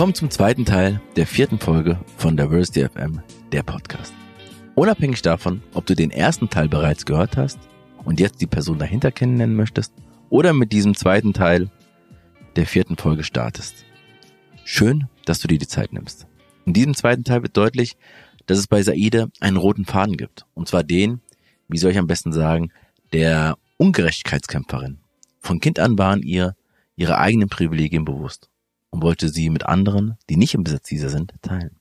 Willkommen zum zweiten Teil der vierten Folge von Diversity FM, der Podcast. Unabhängig davon, ob du den ersten Teil bereits gehört hast und jetzt die Person dahinter kennenlernen möchtest oder mit diesem zweiten Teil der vierten Folge startest. Schön, dass du dir die Zeit nimmst. In diesem zweiten Teil wird deutlich, dass es bei Saide einen roten Faden gibt. Und zwar den, wie soll ich am besten sagen, der Ungerechtigkeitskämpferin. Von Kind an waren ihr ihre eigenen Privilegien bewusst und wollte sie mit anderen, die nicht im Besitz dieser sind, teilen.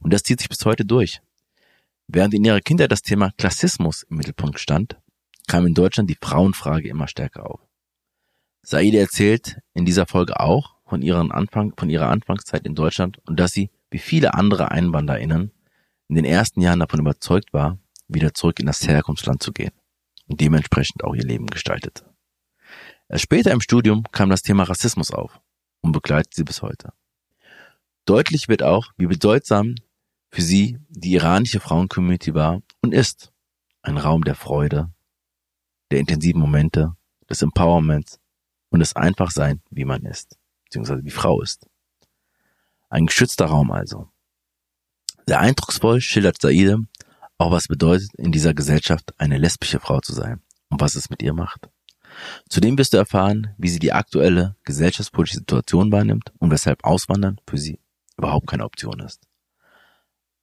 Und das zieht sich bis heute durch. Während in ihrer Kindheit das Thema Klassismus im Mittelpunkt stand, kam in Deutschland die Frauenfrage immer stärker auf. Saide erzählt in dieser Folge auch von, ihren Anfang, von ihrer Anfangszeit in Deutschland und dass sie, wie viele andere EinwanderInnen, in den ersten Jahren davon überzeugt war, wieder zurück in das Herkunftsland zu gehen und dementsprechend auch ihr Leben gestaltete. Erst später im Studium kam das Thema Rassismus auf und begleitet sie bis heute. Deutlich wird auch, wie bedeutsam für sie die iranische Frauencommunity war und ist. Ein Raum der Freude, der intensiven Momente, des Empowerments und des Einfachsein, wie man ist, beziehungsweise wie Frau ist. Ein geschützter Raum also. Sehr eindrucksvoll schildert Saide auch, was bedeutet, in dieser Gesellschaft eine lesbische Frau zu sein und was es mit ihr macht. Zudem wirst du erfahren, wie sie die aktuelle gesellschaftspolitische Situation wahrnimmt und weshalb Auswandern für sie überhaupt keine Option ist.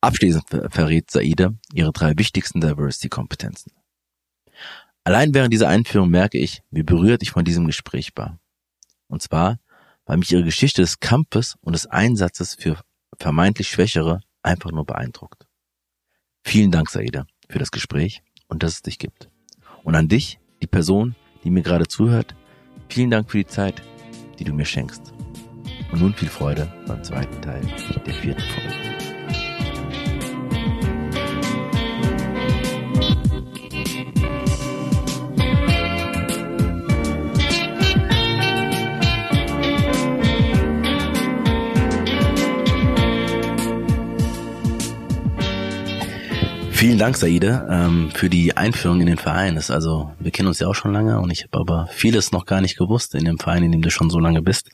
Abschließend verrät Saide ihre drei wichtigsten Diversity-Kompetenzen. Allein während dieser Einführung merke ich, wie berührt ich von diesem Gespräch war. Und zwar, weil mich ihre Geschichte des Kampfes und des Einsatzes für vermeintlich Schwächere einfach nur beeindruckt. Vielen Dank, Saida, für das Gespräch und dass es dich gibt. Und an dich, die Person, die mir gerade zuhört, vielen Dank für die Zeit, die du mir schenkst. Und nun viel Freude beim zweiten Teil der vierten Folge. Vielen Dank, Saide, ähm, für die Einführung in den Verein. Das also, wir kennen uns ja auch schon lange und ich habe aber vieles noch gar nicht gewusst in dem Verein, in dem du schon so lange bist.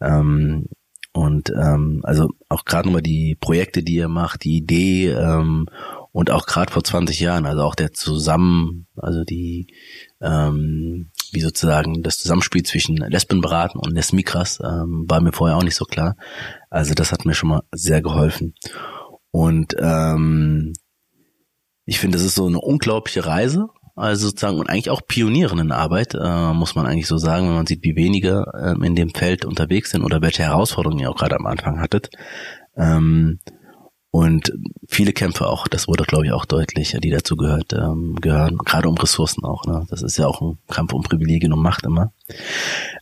Ähm, und ähm, also auch gerade nochmal die Projekte, die ihr macht, die Idee und auch gerade vor 20 Jahren, also auch der Zusammen, also die, wie sozusagen das Zusammenspiel zwischen Lesbenberaten und Lesmikras ähm, war mir vorher auch nicht so klar. Also das hat mir schon mal sehr geholfen. Und ich finde, das ist so eine unglaubliche Reise. Also sozusagen und eigentlich auch Pionierinnenarbeit, äh, muss man eigentlich so sagen, wenn man sieht, wie wenige äh, in dem Feld unterwegs sind oder welche Herausforderungen ihr auch gerade am Anfang hattet. Ähm, und viele Kämpfe auch, das wurde glaube ich auch deutlich, die dazu gehört, ähm, gehören, gerade um Ressourcen auch. Ne? Das ist ja auch ein Kampf um Privilegien und Macht immer.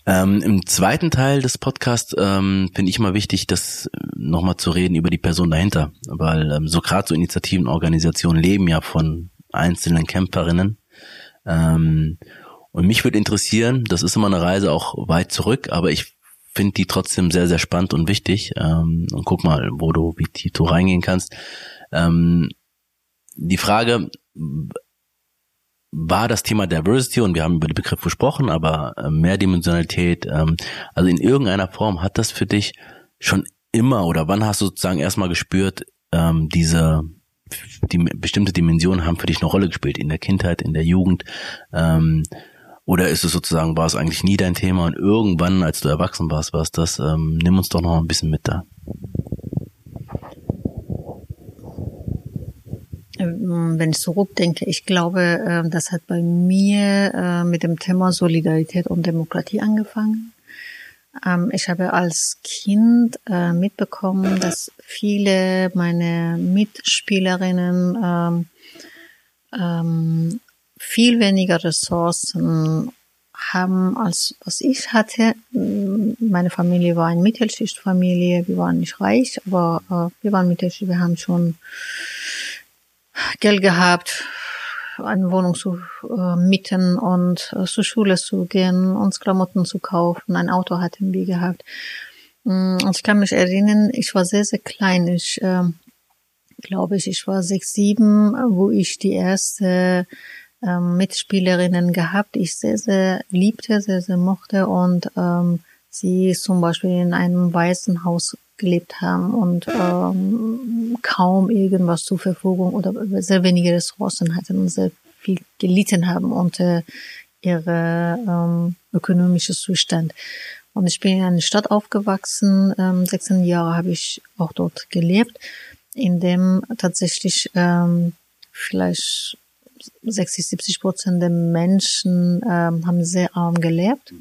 Ähm, Im zweiten Teil des Podcasts ähm, finde ich immer wichtig, das nochmal zu reden über die Person dahinter, weil ähm, so gerade so Initiativen, Organisationen leben ja von einzelnen Kämpferinnen. Ähm, und mich würde interessieren, das ist immer eine Reise auch weit zurück, aber ich finde die trotzdem sehr, sehr spannend und wichtig. Ähm, und guck mal, wo du, wie tief du reingehen kannst. Ähm, die Frage, war das Thema Diversity und wir haben über den Begriff gesprochen, aber äh, Mehrdimensionalität, ähm, also in irgendeiner Form hat das für dich schon immer oder wann hast du sozusagen erstmal gespürt, ähm, diese die bestimmte Dimensionen haben für dich eine Rolle gespielt in der Kindheit, in der Jugend, ähm, oder ist es sozusagen, war es eigentlich nie dein Thema und irgendwann, als du erwachsen warst, war es das? Ähm, nimm uns doch noch ein bisschen mit da. Wenn ich zurückdenke, ich glaube, ähm, das hat bei mir äh, mit dem Thema Solidarität und Demokratie angefangen. Ähm, ich habe als Kind äh, mitbekommen, dass viele meiner Mitspielerinnen viel weniger Ressourcen haben als was ich hatte. Meine Familie war eine Mittelschichtfamilie. Wir waren nicht reich, aber äh, wir waren Mittelschicht. Wir haben schon Geld gehabt, eine Wohnung zu äh, mieten und äh, zur Schule zu gehen, uns Klamotten zu kaufen. Ein Auto hatten wir gehabt. Mm, und ich kann mich erinnern, ich war sehr, sehr klein. Ich äh, glaube ich, ich war sechs, sieben, wo ich die erste ähm, Mitspielerinnen gehabt, ich sehr, sehr liebte, sehr, sehr mochte und ähm, sie zum Beispiel in einem weißen Haus gelebt haben und ähm, kaum irgendwas zur Verfügung oder sehr wenige Ressourcen hatten und sehr viel gelitten haben unter ihre ähm, ökonomische Zustand. Und ich bin in einer Stadt aufgewachsen, ähm, 16 Jahre habe ich auch dort gelebt, in dem tatsächlich ähm, vielleicht 60, 70 Prozent der Menschen ähm, haben sehr arm gelebt.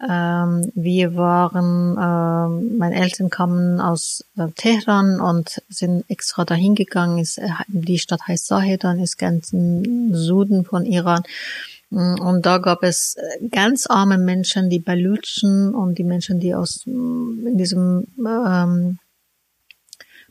Ähm, wir waren, ähm, meine Eltern kamen aus äh, Teheran und sind extra dahin gegangen. Ist, äh, die Stadt heißt Sahedan, ist ganz im Süden von Iran. Mm, und da gab es äh, ganz arme Menschen, die Balutschen und die Menschen, die aus mm, in diesem ähm,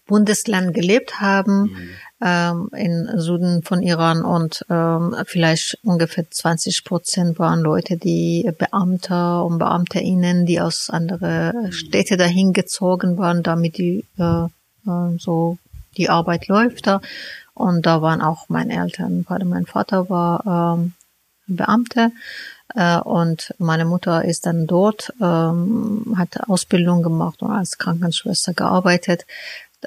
Bundesland gelebt haben, mhm. ähm, in Süden von Iran und ähm, vielleicht ungefähr 20 Prozent waren Leute, die Beamter und Beamterinnen, die aus andere mhm. Städte dahin gezogen waren, damit die äh, äh, so die Arbeit läuft da. Und da waren auch meine Eltern, gerade mein Vater war ähm, Beamte äh, und meine Mutter ist dann dort, ähm, hat Ausbildung gemacht und als Krankenschwester gearbeitet.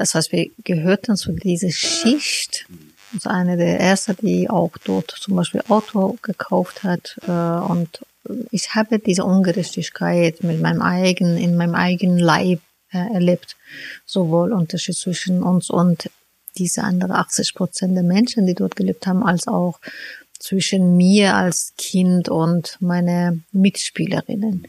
Das heißt, wir gehörten zu dieser Schicht. Das ist eine der ersten, die auch dort zum Beispiel Auto gekauft hat. Äh, und ich habe diese Ungerechtigkeit mit meinem eigenen, in meinem eigenen Leib äh, erlebt. Sowohl Unterschied zwischen uns und diese andere 80 Prozent der Menschen, die dort gelebt haben, als auch zwischen mir als Kind und meine Mitspielerinnen.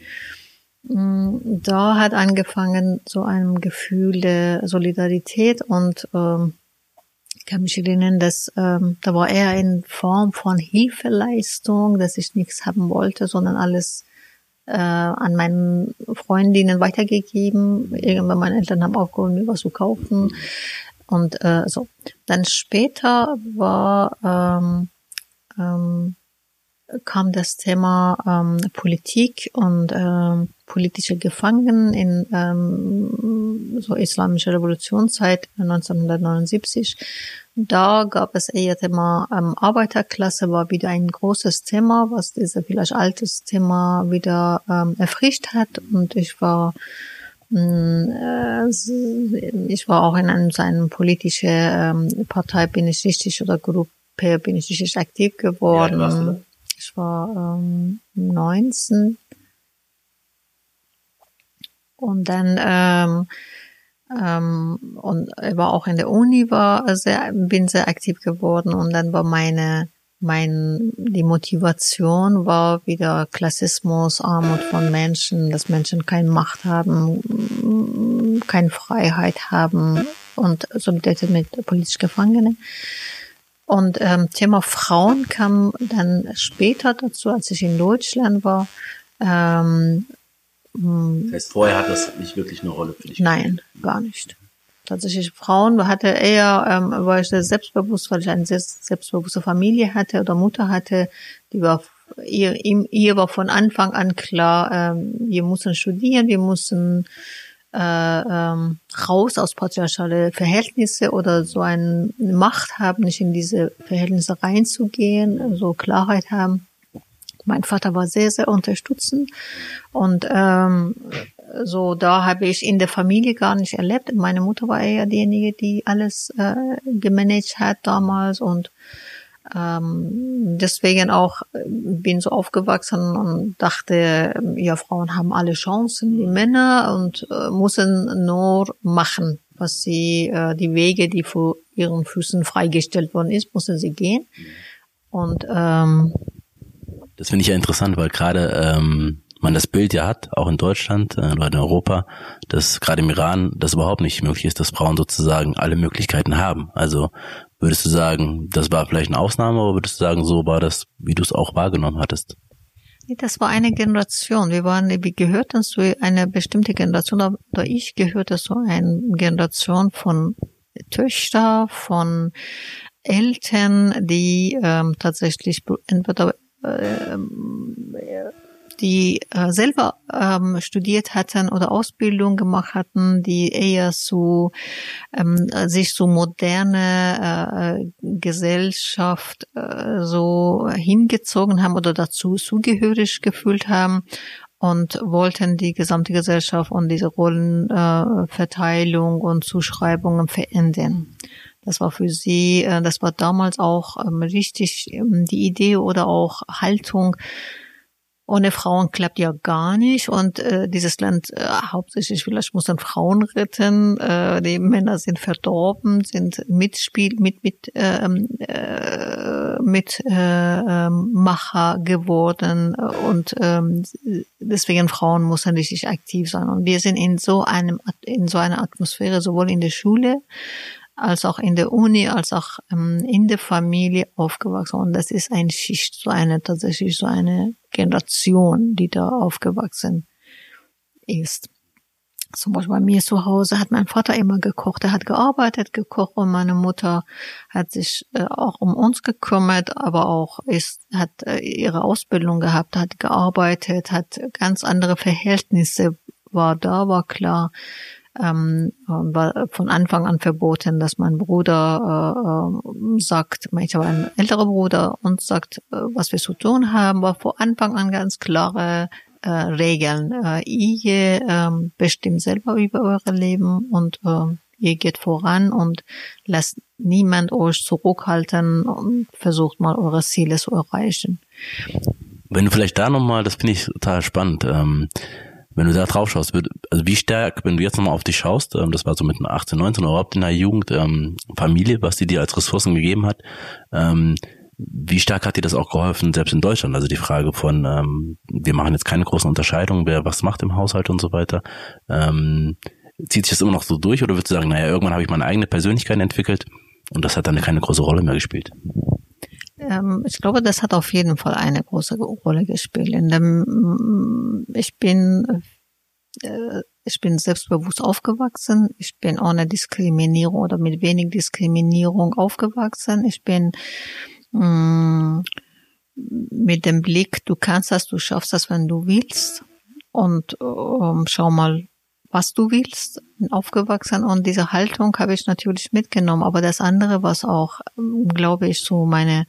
Mm, da hat angefangen so ein Gefühl der Solidarität und ähm, ich kann mich erinnern, dass ähm, da war eher in Form von Hilfeleistung, dass ich nichts haben wollte, sondern alles äh, an meinen Freundinnen weitergegeben. Irgendwann meine Eltern haben aufgeholt, mir was zu kaufen und äh, so. Dann später war ähm, ähm, kam das Thema ähm, Politik und ähm, politische Gefangenen in ähm, so islamische Revolutionszeit 1979. Da gab es eher Thema ähm, Arbeiterklasse war wieder ein großes Thema, was dieses vielleicht altes Thema wieder ähm, erfrischt hat und ich war mm, äh, ich war auch in einem, seinem politische ähm, Partei bin ich richtig oder Gruppe bin ich richtig aktiv geworden. Ja, ich war ähm, 19 und dann ähm, ähm, und war auch in der Uni war sehr bin sehr aktiv geworden und dann war meine mein die Motivation war wieder Klassismus, Armut von Menschen, dass Menschen keine Macht haben, keine Freiheit haben und Solidarität mit politischen Gefangenen. Und ähm, Thema Frauen kam dann später dazu, als ich in Deutschland war. Ähm, hm. Das heißt, vorher hat das nicht wirklich eine Rolle für dich? Nein, gar nicht. Tatsächlich Frauen hatte eher, ähm, war ich sehr selbstbewusst, weil ich eine sehr selbstbewusste Familie hatte oder Mutter hatte, die war ihr, ihr war von Anfang an klar, ähm, wir mussten studieren, wir mussten äh, ähm, raus aus patriarchale Verhältnisse oder so eine Macht haben, nicht in diese Verhältnisse reinzugehen, so Klarheit haben. Mein Vater war sehr, sehr unterstützend und ähm, so da habe ich in der Familie gar nicht erlebt. Meine Mutter war eher diejenige, die alles äh, gemanagt hat damals und ähm, deswegen auch äh, bin so aufgewachsen und dachte, ja, Frauen haben alle Chancen wie Männer und äh, müssen nur machen, was sie, äh, die Wege, die vor ihren Füßen freigestellt worden ist, müssen sie gehen. Und ähm, das finde ich ja interessant, weil gerade ähm, man das Bild ja hat, auch in Deutschland äh, oder in Europa, dass gerade im Iran das überhaupt nicht möglich ist, dass Frauen sozusagen alle Möglichkeiten haben. Also würdest du sagen, das war vielleicht eine Ausnahme oder würdest du sagen, so war das, wie du es auch wahrgenommen hattest? Das war eine Generation. Wir waren, wir gehörten zu einer bestimmten Generation, oder ich gehörte zu einer Generation von Töchter, von Eltern, die ähm, tatsächlich entweder die äh, selber ähm, studiert hatten oder Ausbildung gemacht hatten, die eher so ähm, sich so moderne äh, Gesellschaft äh, so hingezogen haben oder dazu zugehörig gefühlt haben und wollten die gesamte Gesellschaft und diese Rollenverteilung äh, und Zuschreibungen verändern. Das war für sie, äh, das war damals auch ähm, richtig ähm, die Idee oder auch Haltung, ohne Frauen klappt ja gar nicht. Und äh, dieses Land äh, hauptsächlich vielleicht muss dann Frauen retten. Äh, die Männer sind verdorben, sind Mitspiel mit mit ähm, äh, mit äh, ähm, Macher geworden. Und ähm, deswegen Frauen müssen richtig aktiv sein. Und wir sind in so einem in so einer Atmosphäre sowohl in der Schule als auch in der Uni, als auch ähm, in der Familie aufgewachsen. Und das ist eine Schicht, so eine, tatsächlich so eine Generation, die da aufgewachsen ist. Zum Beispiel bei mir zu Hause hat mein Vater immer gekocht. Er hat gearbeitet, gekocht und meine Mutter hat sich äh, auch um uns gekümmert, aber auch ist, hat äh, ihre Ausbildung gehabt, hat gearbeitet, hat ganz andere Verhältnisse, war da, war klar ähm, war von Anfang an verboten, dass mein Bruder äh, sagt, ich habe einen älteren Bruder und sagt, äh, was wir zu tun haben, war von Anfang an ganz klare äh, Regeln. Äh, ihr äh, bestimmt selber über eure Leben und äh, ihr geht voran und lasst niemand euch zurückhalten und versucht mal eure Ziele zu erreichen. Wenn du vielleicht da nochmal, das finde ich total spannend, ähm, wenn du da drauf schaust, also wie stark, wenn du jetzt nochmal auf dich schaust, ähm, das war so mit 18, 19 oder überhaupt in der Jugend, ähm, Familie, was die dir als Ressourcen gegeben hat, ähm, wie stark hat dir das auch geholfen, selbst in Deutschland? Also die Frage von, ähm, wir machen jetzt keine großen Unterscheidungen, wer was macht im Haushalt und so weiter. Ähm, zieht sich das immer noch so durch oder würdest du sagen, naja, irgendwann habe ich meine eigene Persönlichkeit entwickelt und das hat dann keine große Rolle mehr gespielt? Ähm, ich glaube, das hat auf jeden Fall eine große Rolle gespielt. In dem, mm, ich bin, äh, ich bin selbstbewusst aufgewachsen. Ich bin ohne Diskriminierung oder mit wenig Diskriminierung aufgewachsen. Ich bin mm, mit dem Blick, du kannst das, du schaffst das, wenn du willst. Und ähm, schau mal, was du willst, aufgewachsen und diese Haltung habe ich natürlich mitgenommen. Aber das andere, was auch, glaube ich, zu meine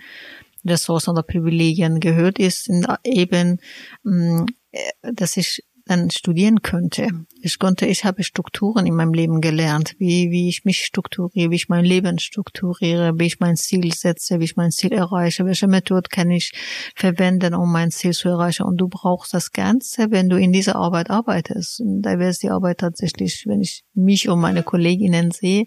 Ressourcen oder Privilegien gehört, ist eben, mm, dass ich dann studieren könnte. Ich konnte, ich habe Strukturen in meinem Leben gelernt, wie, wie ich mich strukturiere, wie ich mein Leben strukturiere, wie ich mein Ziel setze, wie ich mein Ziel erreiche, welche Methode kann ich verwenden, um mein Ziel zu erreichen. Und du brauchst das Ganze, wenn du in dieser Arbeit arbeitest. Und da wäre es die Arbeit tatsächlich, wenn ich mich und meine Kolleginnen sehe,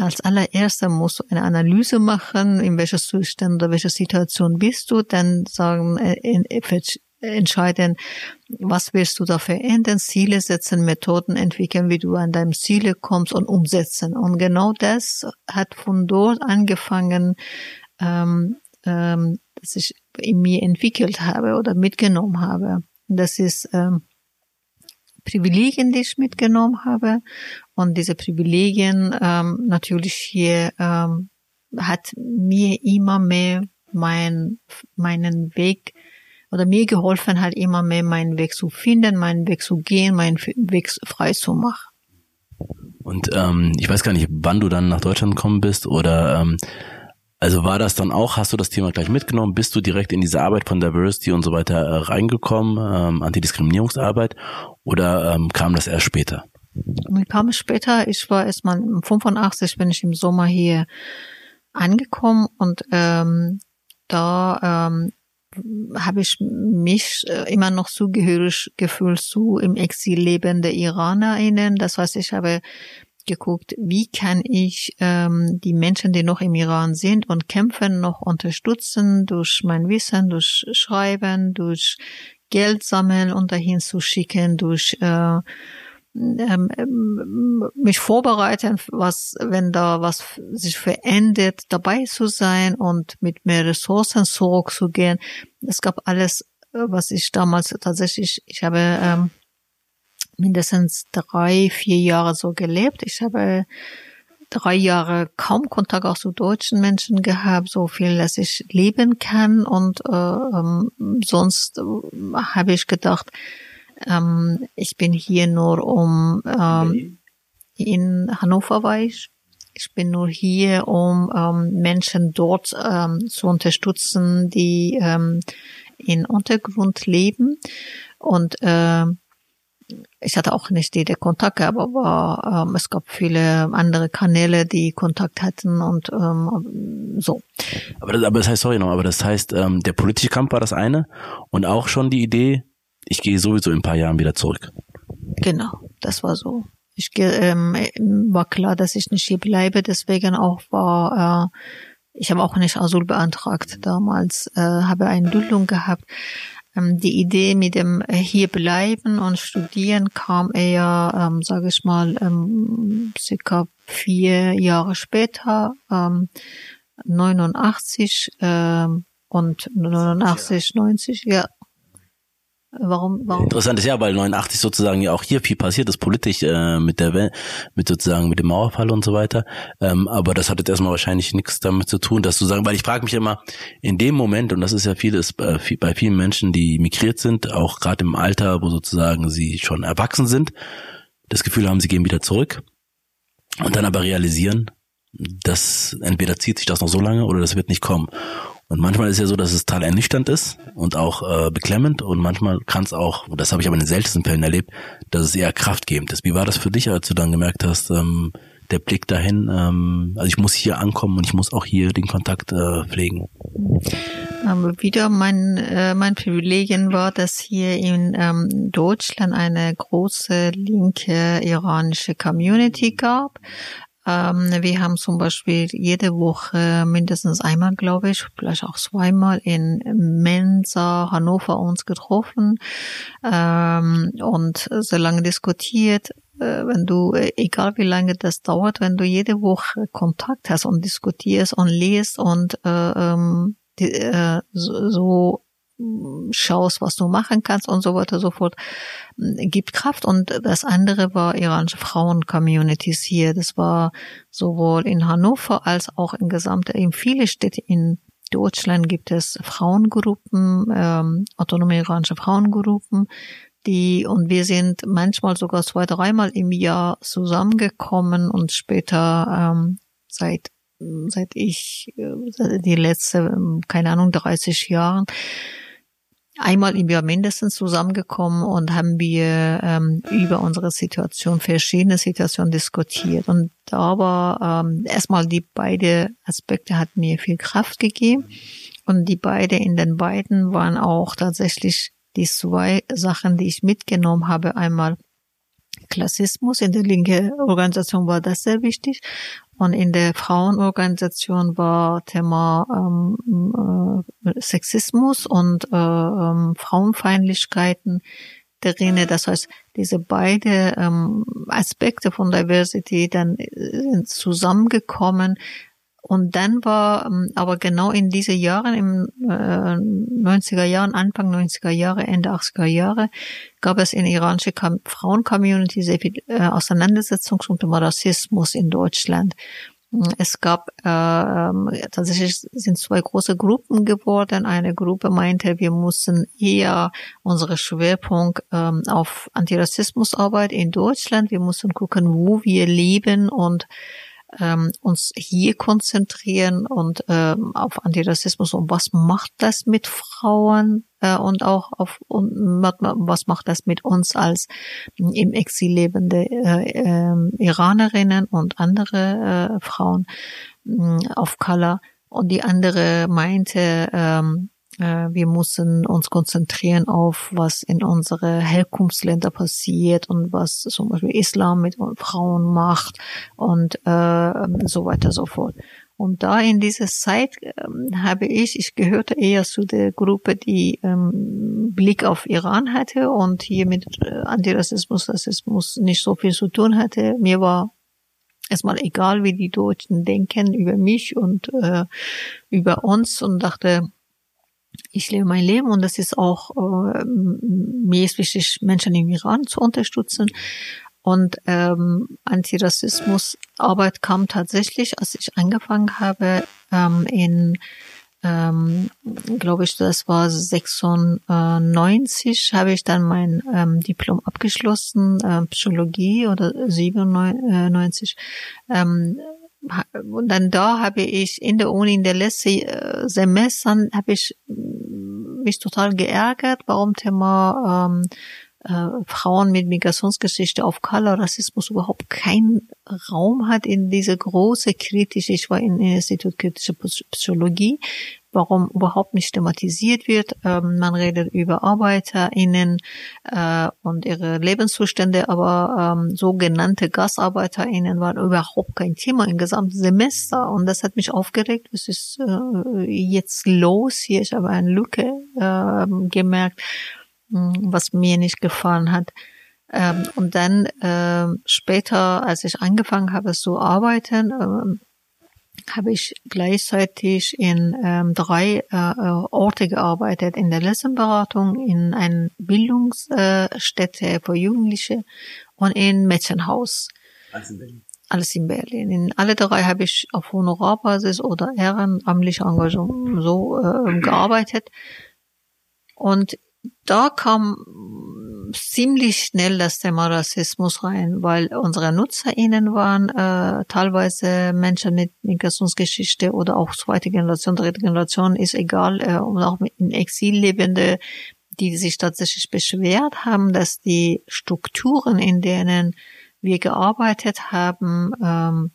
als allererster musst du eine Analyse machen, in welcher Zustand oder welcher Situation bist du, dann sagen, äh, entscheiden, was willst du da verändern, Ziele setzen, Methoden entwickeln, wie du an deinem Ziele kommst und umsetzen. Und genau das hat von dort angefangen, ähm, ähm, dass ich in mir entwickelt habe oder mitgenommen habe. Das ist ähm, Privilegien, die ich mitgenommen habe. Und diese Privilegien ähm, natürlich hier ähm, hat mir immer mehr mein, meinen Weg oder mir geholfen hat, immer mehr meinen Weg zu finden, meinen Weg zu gehen, meinen Weg frei zu machen. Und ähm, ich weiß gar nicht, wann du dann nach Deutschland gekommen bist oder ähm, also war das dann auch, hast du das Thema gleich mitgenommen? Bist du direkt in diese Arbeit von Diversity und so weiter äh, reingekommen, ähm, Antidiskriminierungsarbeit, oder ähm, kam das erst später? Ich kam später, ich war erstmal 85, bin ich im Sommer hier angekommen und ähm, da ähm, habe ich mich äh, immer noch zugehörig gefühlt zu im Exil lebende IranerInnen. Das heißt, ich habe geguckt, wie kann ich ähm, die Menschen, die noch im Iran sind und kämpfen, noch unterstützen durch mein Wissen, durch Schreiben, durch Geld sammeln und dahin zu schicken, durch äh, ähm, ähm, mich vorbereiten, was, wenn da was sich verändert, dabei zu sein und mit mehr Ressourcen zurückzugehen. Es gab alles, äh, was ich damals tatsächlich, ich habe ähm, mindestens drei, vier Jahre so gelebt. Ich habe drei Jahre kaum Kontakt auch zu deutschen Menschen gehabt, so viel, dass ich leben kann und äh, ähm, sonst äh, habe ich gedacht, ähm, ich bin hier nur um ähm, in Hannover war ich. Ich bin nur hier, um ähm, Menschen dort ähm, zu unterstützen, die ähm, in Untergrund leben und äh, ich hatte auch nicht die, der Kontakt aber ähm, es gab viele andere Kanäle, die Kontakt hatten und ähm, so. Aber das, aber das heißt, sorry noch, aber das heißt, ähm, der politische Kampf war das eine und auch schon die Idee, ich gehe sowieso in ein paar Jahren wieder zurück. Genau, das war so. Ich ähm, war klar, dass ich nicht hier bleibe, deswegen auch war, äh, ich habe auch nicht Asyl beantragt damals, äh, habe eine Duldung gehabt. Ähm, die Idee mit dem äh, hier bleiben und studieren kam eher, ähm, sage ich mal, ähm, circa vier Jahre später, ähm, 89 ähm, und 89, 90, ja, Warum, warum? Interessant ist ja, weil 89 sozusagen ja auch hier viel passiert ist politisch äh, mit der mit sozusagen mit dem Mauerfall und so weiter. Ähm, aber das hat jetzt erstmal wahrscheinlich nichts damit zu tun, dass du sagen, weil ich frage mich immer in dem Moment und das ist ja vieles äh, bei vielen Menschen, die migriert sind, auch gerade im Alter, wo sozusagen sie schon erwachsen sind, das Gefühl haben, sie gehen wieder zurück und dann aber realisieren, dass entweder zieht sich das noch so lange oder das wird nicht kommen. Und manchmal ist ja so, dass es total ernüchternd ist und auch äh, beklemmend und manchmal kann es auch, das habe ich aber in den seltensten Fällen erlebt, dass es eher kraftgebend ist. Wie war das für dich, als du dann gemerkt hast, ähm, der Blick dahin, ähm, also ich muss hier ankommen und ich muss auch hier den Kontakt äh, pflegen? Aber wieder mein, äh, mein Privilegien war, dass hier in ähm, Deutschland eine große linke iranische Community gab. Ähm, wir haben zum Beispiel jede Woche mindestens einmal, glaube ich, vielleicht auch zweimal in Mensa Hannover uns getroffen ähm, und so lange diskutiert. Äh, wenn du, egal wie lange das dauert, wenn du jede Woche Kontakt hast und diskutierst und liest und äh, ähm, die, äh, so, so schaust, was du machen kannst und so weiter so fort, gibt Kraft. Und das andere war iranische Frauen-Communities hier. Das war sowohl in Hannover als auch in gesamte, in viele Städte in Deutschland gibt es Frauengruppen, ähm, autonome iranische Frauengruppen, die, und wir sind manchmal sogar zwei, dreimal im Jahr zusammengekommen und später, ähm, seit seit ich äh, die letzte, keine Ahnung, 30 Jahren einmal im Jahr mindestens zusammengekommen und haben wir ähm, über unsere Situation, verschiedene Situationen diskutiert. Und da war ähm, erstmal die beide Aspekte hat mir viel Kraft gegeben. Und die beide in den beiden waren auch tatsächlich die zwei Sachen, die ich mitgenommen habe. Einmal Klassismus in der linken Organisation war das sehr wichtig. Und in der Frauenorganisation war Thema ähm, äh, Sexismus und äh, ähm, Frauenfeindlichkeiten darin. Das heißt, diese beide ähm, Aspekte von Diversity dann äh, sind zusammengekommen, und dann war ähm, aber genau in diese Jahren, im äh, 90er Jahren, Anfang 90er Jahre, Ende 80er Jahre, gab es in iranische Frauen-Community sehr viel äh, Auseinandersetzung zum Thema Rassismus in Deutschland. Es gab äh, tatsächlich sind zwei große Gruppen geworden. Eine Gruppe meinte, wir mussten eher unsere Schwerpunkt ähm, auf Antirassismusarbeit in Deutschland. Wir mussten gucken, wo wir leben und ähm, uns hier konzentrieren und ähm, auf Antirassismus und was macht das mit Frauen äh, und auch auf und was macht das mit uns als im Exil lebende äh, äh, Iranerinnen und andere äh, Frauen äh, auf Color. Und die andere meinte ähm, äh, wir mussten uns konzentrieren auf, was in unsere Herkunftsländer passiert und was zum Beispiel Islam mit Frauen macht und äh, so weiter so fort. Und da in dieser Zeit ähm, habe ich, ich gehörte eher zu der Gruppe, die ähm, Blick auf Iran hatte und hier mit äh, Antirassismus, Rassismus nicht so viel zu tun hatte. Mir war erstmal egal, wie die Deutschen denken über mich und äh, über uns und dachte, ich lebe mein Leben und das ist auch äh, mir ist wichtig, Menschen im Iran zu unterstützen. Und ähm, Antirassismusarbeit kam tatsächlich, als ich angefangen habe, ähm, in, ähm, glaube ich, das war 96, habe ich dann mein ähm, Diplom abgeschlossen, äh, Psychologie oder 97. Ähm, und dann da habe ich in der Uni in der letzten äh, Semestern habe ich mich total geärgert, warum Thema ähm, äh, Frauen mit Migrationsgeschichte auf Color Rassismus überhaupt keinen Raum hat in diese große kritische, ich war in Institut kritische Psychologie, warum überhaupt nicht thematisiert wird. Ähm, man redet über ArbeiterInnen äh, und ihre Lebenszustände, aber ähm, sogenannte GastarbeiterInnen waren überhaupt kein Thema im gesamten Semester und das hat mich aufgeregt. Was ist äh, jetzt los hier? Ich habe eine Lücke äh, gemerkt was mir nicht gefallen hat. Ähm, und dann äh, später, als ich angefangen habe zu arbeiten, äh, habe ich gleichzeitig in ähm, drei äh, Orte gearbeitet, in der Lessenberatung, in einer Bildungsstätte für Jugendliche und in Mädchenhaus. Alles in Berlin. Alles in Berlin. In alle drei habe ich auf Honorarbasis oder ehrenamtlich Engagement so äh, gearbeitet. Und da kam ziemlich schnell das Thema Rassismus rein, weil unsere NutzerInnen waren äh, teilweise Menschen mit Migrationsgeschichte oder auch zweite Generation, dritte Generation, ist egal, äh, und auch in Exil lebende, die sich tatsächlich beschwert haben, dass die Strukturen, in denen wir gearbeitet haben, ähm,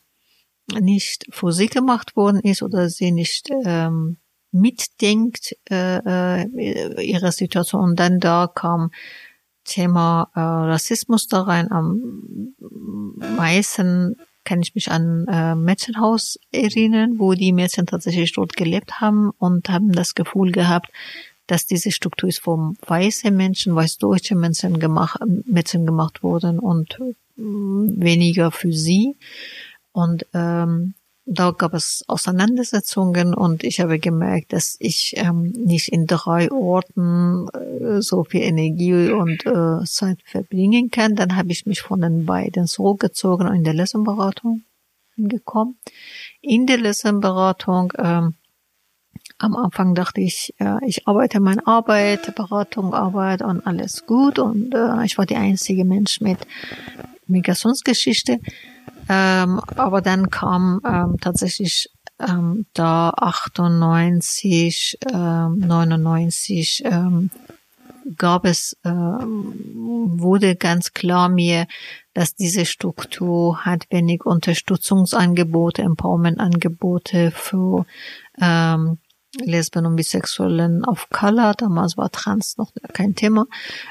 nicht für sie gemacht worden ist oder sie nicht ähm, mitdenkt äh, äh, ihre Situation. Und dann da kam Thema äh, Rassismus da rein. Am meisten kann ich mich an äh, Mädchenhaus erinnern, wo die Mädchen tatsächlich dort gelebt haben und haben das Gefühl gehabt, dass diese Struktur ist vom weißen Menschen, weiß-deutsche Menschen gemacht, Mädchen gemacht worden und äh, weniger für sie. Und ähm, da gab es Auseinandersetzungen und ich habe gemerkt, dass ich ähm, nicht in drei Orten äh, so viel Energie und äh, Zeit verbringen kann. Dann habe ich mich von den beiden zurückgezogen und in der Lessenberatung gekommen. In der Lessenberatung ähm, am Anfang dachte ich, äh, ich arbeite meine Arbeit, Beratung, Arbeit und alles gut und äh, ich war die einzige Mensch mit Migrationsgeschichte. Ähm, aber dann kam ähm, tatsächlich ähm, da 98, ähm, 99 ähm, gab es, ähm, wurde ganz klar mir, dass diese Struktur hat wenig Unterstützungsangebote, Empowerment-Angebote für ähm, Lesben und Bisexuellen auf Color. Damals war Trans noch kein Thema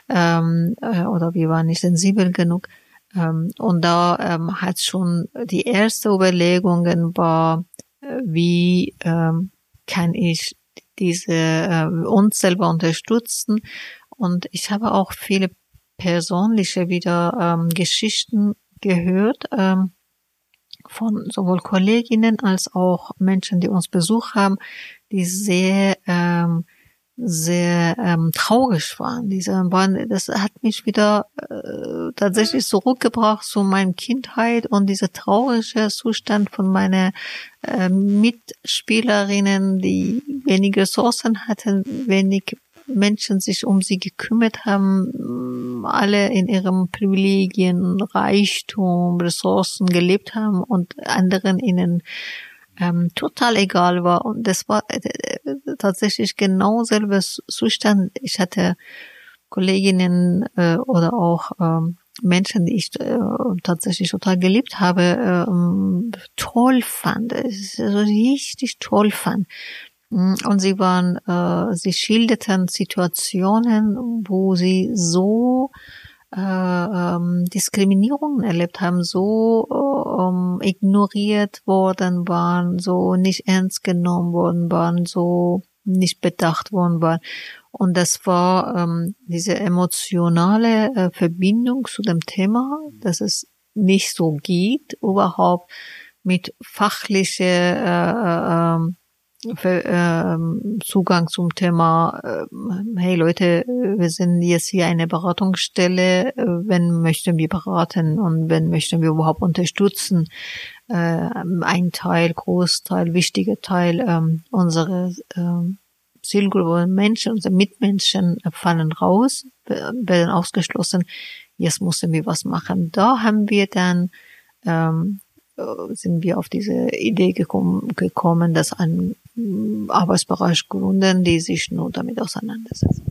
ähm, äh, oder wir waren nicht sensibel genug. Ähm, und da ähm, hat schon die erste Überlegungen war, äh, wie ähm, kann ich diese äh, uns selber unterstützen. Und ich habe auch viele persönliche wieder ähm, Geschichten gehört ähm, von sowohl Kolleginnen als auch Menschen, die uns besucht haben, die sehr ähm, sehr ähm, traurig waren. Diese waren, das hat mich wieder äh, tatsächlich zurückgebracht zu meiner Kindheit und dieser traurige Zustand von meiner äh, Mitspielerinnen, die wenig Ressourcen hatten, wenig Menschen sich um sie gekümmert haben, alle in ihrem Privilegien, Reichtum, Ressourcen gelebt haben und anderen ihnen ähm, total egal war. Und das war äh, äh, tatsächlich genau selbes Zustand. Ich hatte Kolleginnen äh, oder auch ähm, Menschen, die ich äh, tatsächlich total geliebt habe, äh, toll fand. Also richtig toll fand. Mm, und sie waren, äh, sie schilderten Situationen, wo sie so äh, ähm, Diskriminierungen erlebt haben, so ähm, ignoriert worden waren, so nicht ernst genommen worden waren, so nicht bedacht worden waren. Und das war ähm, diese emotionale äh, Verbindung zu dem Thema, dass es nicht so geht, überhaupt mit fachliche äh, äh, ähm, Zugang zum Thema, äh, hey Leute, wir sind jetzt hier eine Beratungsstelle, wenn möchten wir beraten und wenn möchten wir überhaupt unterstützen. Äh, ein Teil, Großteil, wichtiger Teil ähm, unserer Zielgruppe Menschen, unsere Mitmenschen fallen raus, werden ausgeschlossen. Jetzt müssen wir was machen. Da haben wir dann ähm, sind wir auf diese Idee gekommen, gekommen dass ein Arbeitsbereich gründen, die sich nur damit auseinandersetzen.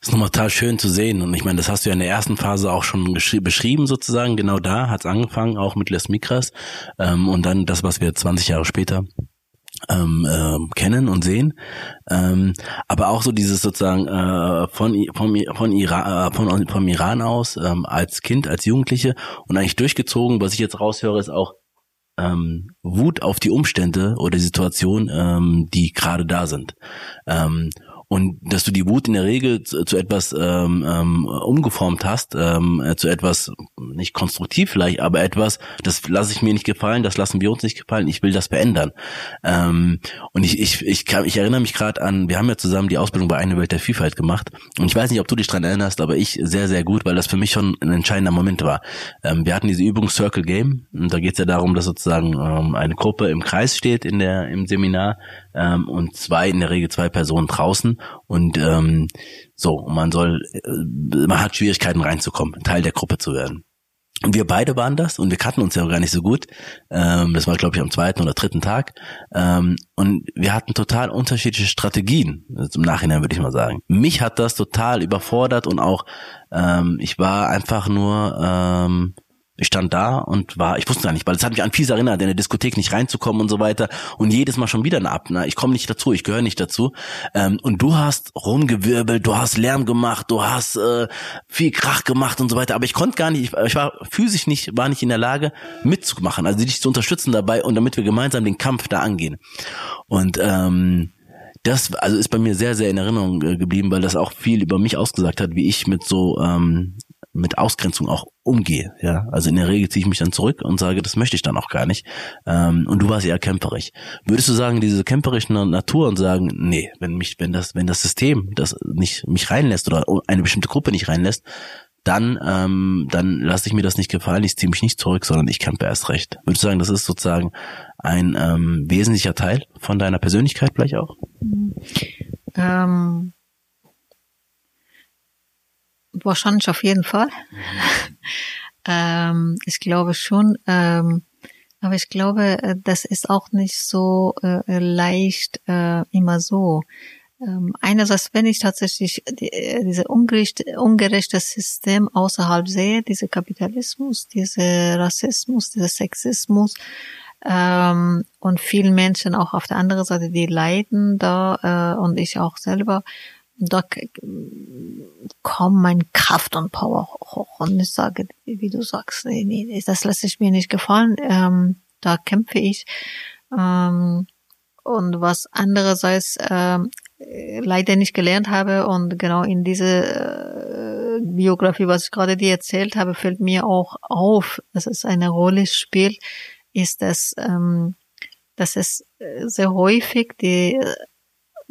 Das ist nochmal total schön zu sehen. Und ich meine, das hast du ja in der ersten Phase auch schon beschrieben sozusagen. Genau da hat es angefangen, auch mit Les Migras. Ähm, und dann das, was wir 20 Jahre später ähm, äh, kennen und sehen, ähm, aber auch so dieses sozusagen äh, von vom von Iran äh, von vom Iran aus ähm, als Kind als Jugendliche und eigentlich durchgezogen, was ich jetzt raushöre, ist auch ähm, Wut auf die Umstände oder die Situation, ähm, die gerade da sind. Ähm, und dass du die Wut in der Regel zu, zu etwas ähm, ähm, umgeformt hast, ähm, äh, zu etwas nicht konstruktiv vielleicht, aber etwas, das lasse ich mir nicht gefallen, das lassen wir uns nicht gefallen, ich will das verändern. Ähm, und ich ich ich, kann, ich erinnere mich gerade an, wir haben ja zusammen die Ausbildung bei Eine Welt der Vielfalt gemacht und ich weiß nicht, ob du dich dran erinnerst, aber ich sehr sehr gut, weil das für mich schon ein entscheidender Moment war. Ähm, wir hatten diese Übung Circle Game und da geht es ja darum, dass sozusagen ähm, eine Gruppe im Kreis steht in der im Seminar ähm, und zwei, in der Regel zwei Personen draußen und ähm, so, man soll, äh, man hat Schwierigkeiten reinzukommen, Teil der Gruppe zu werden. Und wir beide waren das und wir kannten uns ja auch gar nicht so gut. Ähm, das war, glaube ich, am zweiten oder dritten Tag. Ähm, und wir hatten total unterschiedliche Strategien, also im Nachhinein würde ich mal sagen. Mich hat das total überfordert und auch ähm, ich war einfach nur ähm, ich stand da und war, ich wusste gar nicht, weil es hat mich an fies erinnert, in der Diskothek nicht reinzukommen und so weiter. Und jedes Mal schon wieder eine Abna. Ich komme nicht dazu, ich gehöre nicht dazu. Ähm, und du hast rumgewirbelt, du hast Lärm gemacht, du hast äh, viel Krach gemacht und so weiter. Aber ich konnte gar nicht, ich, ich, war physisch nicht, war nicht in der Lage mitzumachen, also dich zu unterstützen dabei und damit wir gemeinsam den Kampf da angehen. Und ähm, das also ist bei mir sehr sehr in Erinnerung äh, geblieben, weil das auch viel über mich ausgesagt hat, wie ich mit so ähm, mit Ausgrenzung auch umgehe. Ja, also in der Regel ziehe ich mich dann zurück und sage, das möchte ich dann auch gar nicht. Ähm, und du warst eher kämpferig. Würdest du sagen, diese kämpferische Natur und sagen, nee, wenn mich, wenn das, wenn das System das nicht mich reinlässt oder eine bestimmte Gruppe nicht reinlässt, dann, ähm, dann lasse ich mir das nicht gefallen, ich ziehe mich nicht zurück, sondern ich kämpfe erst recht. Würdest du sagen, das ist sozusagen ein ähm, wesentlicher Teil von deiner Persönlichkeit vielleicht auch? Ähm, Wahrscheinlich auf jeden Fall. ähm, ich glaube schon. Ähm, aber ich glaube, äh, das ist auch nicht so äh, leicht äh, immer so. Ähm, einerseits, wenn ich tatsächlich die, äh, diese ungerechte, ungerechte System außerhalb sehe, diese Kapitalismus, diese Rassismus, dieser Sexismus, ähm, und vielen Menschen auch auf der anderen Seite, die leiden da äh, und ich auch selber, da kommt mein Kraft und Power hoch. Und ich sage, wie du sagst, nee, nee, das lässt sich mir nicht gefallen. Ähm, da kämpfe ich. Ähm, und was andererseits ähm, leider nicht gelernt habe und genau in diese äh, Biografie, was ich gerade dir erzählt habe, fällt mir auch auf, dass es eine Rolle spielt, ist, dass, ähm, dass es sehr häufig die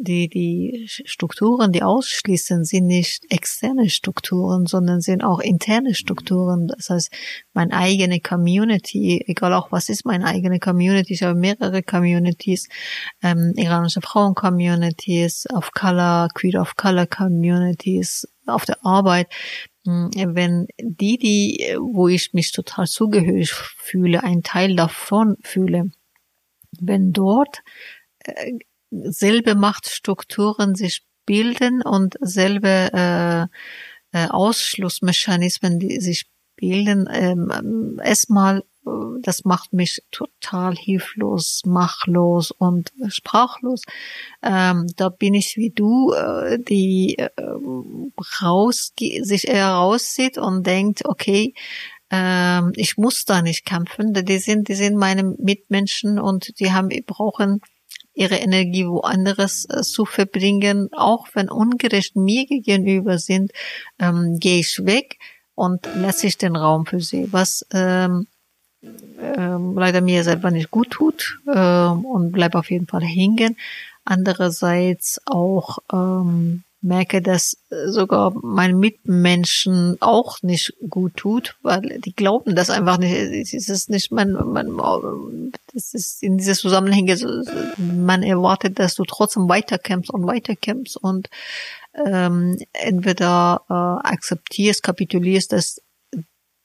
die, die Strukturen, die ausschließen, sind nicht externe Strukturen, sondern sind auch interne Strukturen. Das heißt, meine eigene Community, egal auch was ist meine eigene Community, ich habe mehrere Communities, ähm, iranische Frauen-Communities, of Color, Queer of Color Communities, auf der Arbeit. Hm, wenn die, die, wo ich mich total zugehörig fühle, ein Teil davon fühle, wenn dort äh, selbe Machtstrukturen sich bilden und selbe äh, äh, Ausschlussmechanismen, die sich bilden. Ähm, erstmal, äh, das macht mich total hilflos, machtlos und sprachlos. Ähm, da bin ich wie du, äh, die äh, raus, sich eher rauszieht und denkt, okay, ähm, ich muss da nicht kämpfen. Die sind, die sind meine Mitmenschen und die haben, brauchen ihre Energie woanders äh, zu verbringen, auch wenn ungerecht mir gegenüber sind, ähm, gehe ich weg und lasse ich den Raum für sie, was ähm, ähm, leider mir selber nicht gut tut ähm, und bleib auf jeden Fall hängen. Andererseits auch ähm, merke, dass äh, sogar meinen Mitmenschen auch nicht gut tut, weil die glauben das einfach nicht. Es ist nicht, man, man, das ist in diese Zusammenhänge, man erwartet, dass du trotzdem weiterkämpfst und weiterkämpfst und ähm, entweder äh, akzeptierst, kapitulierst, dass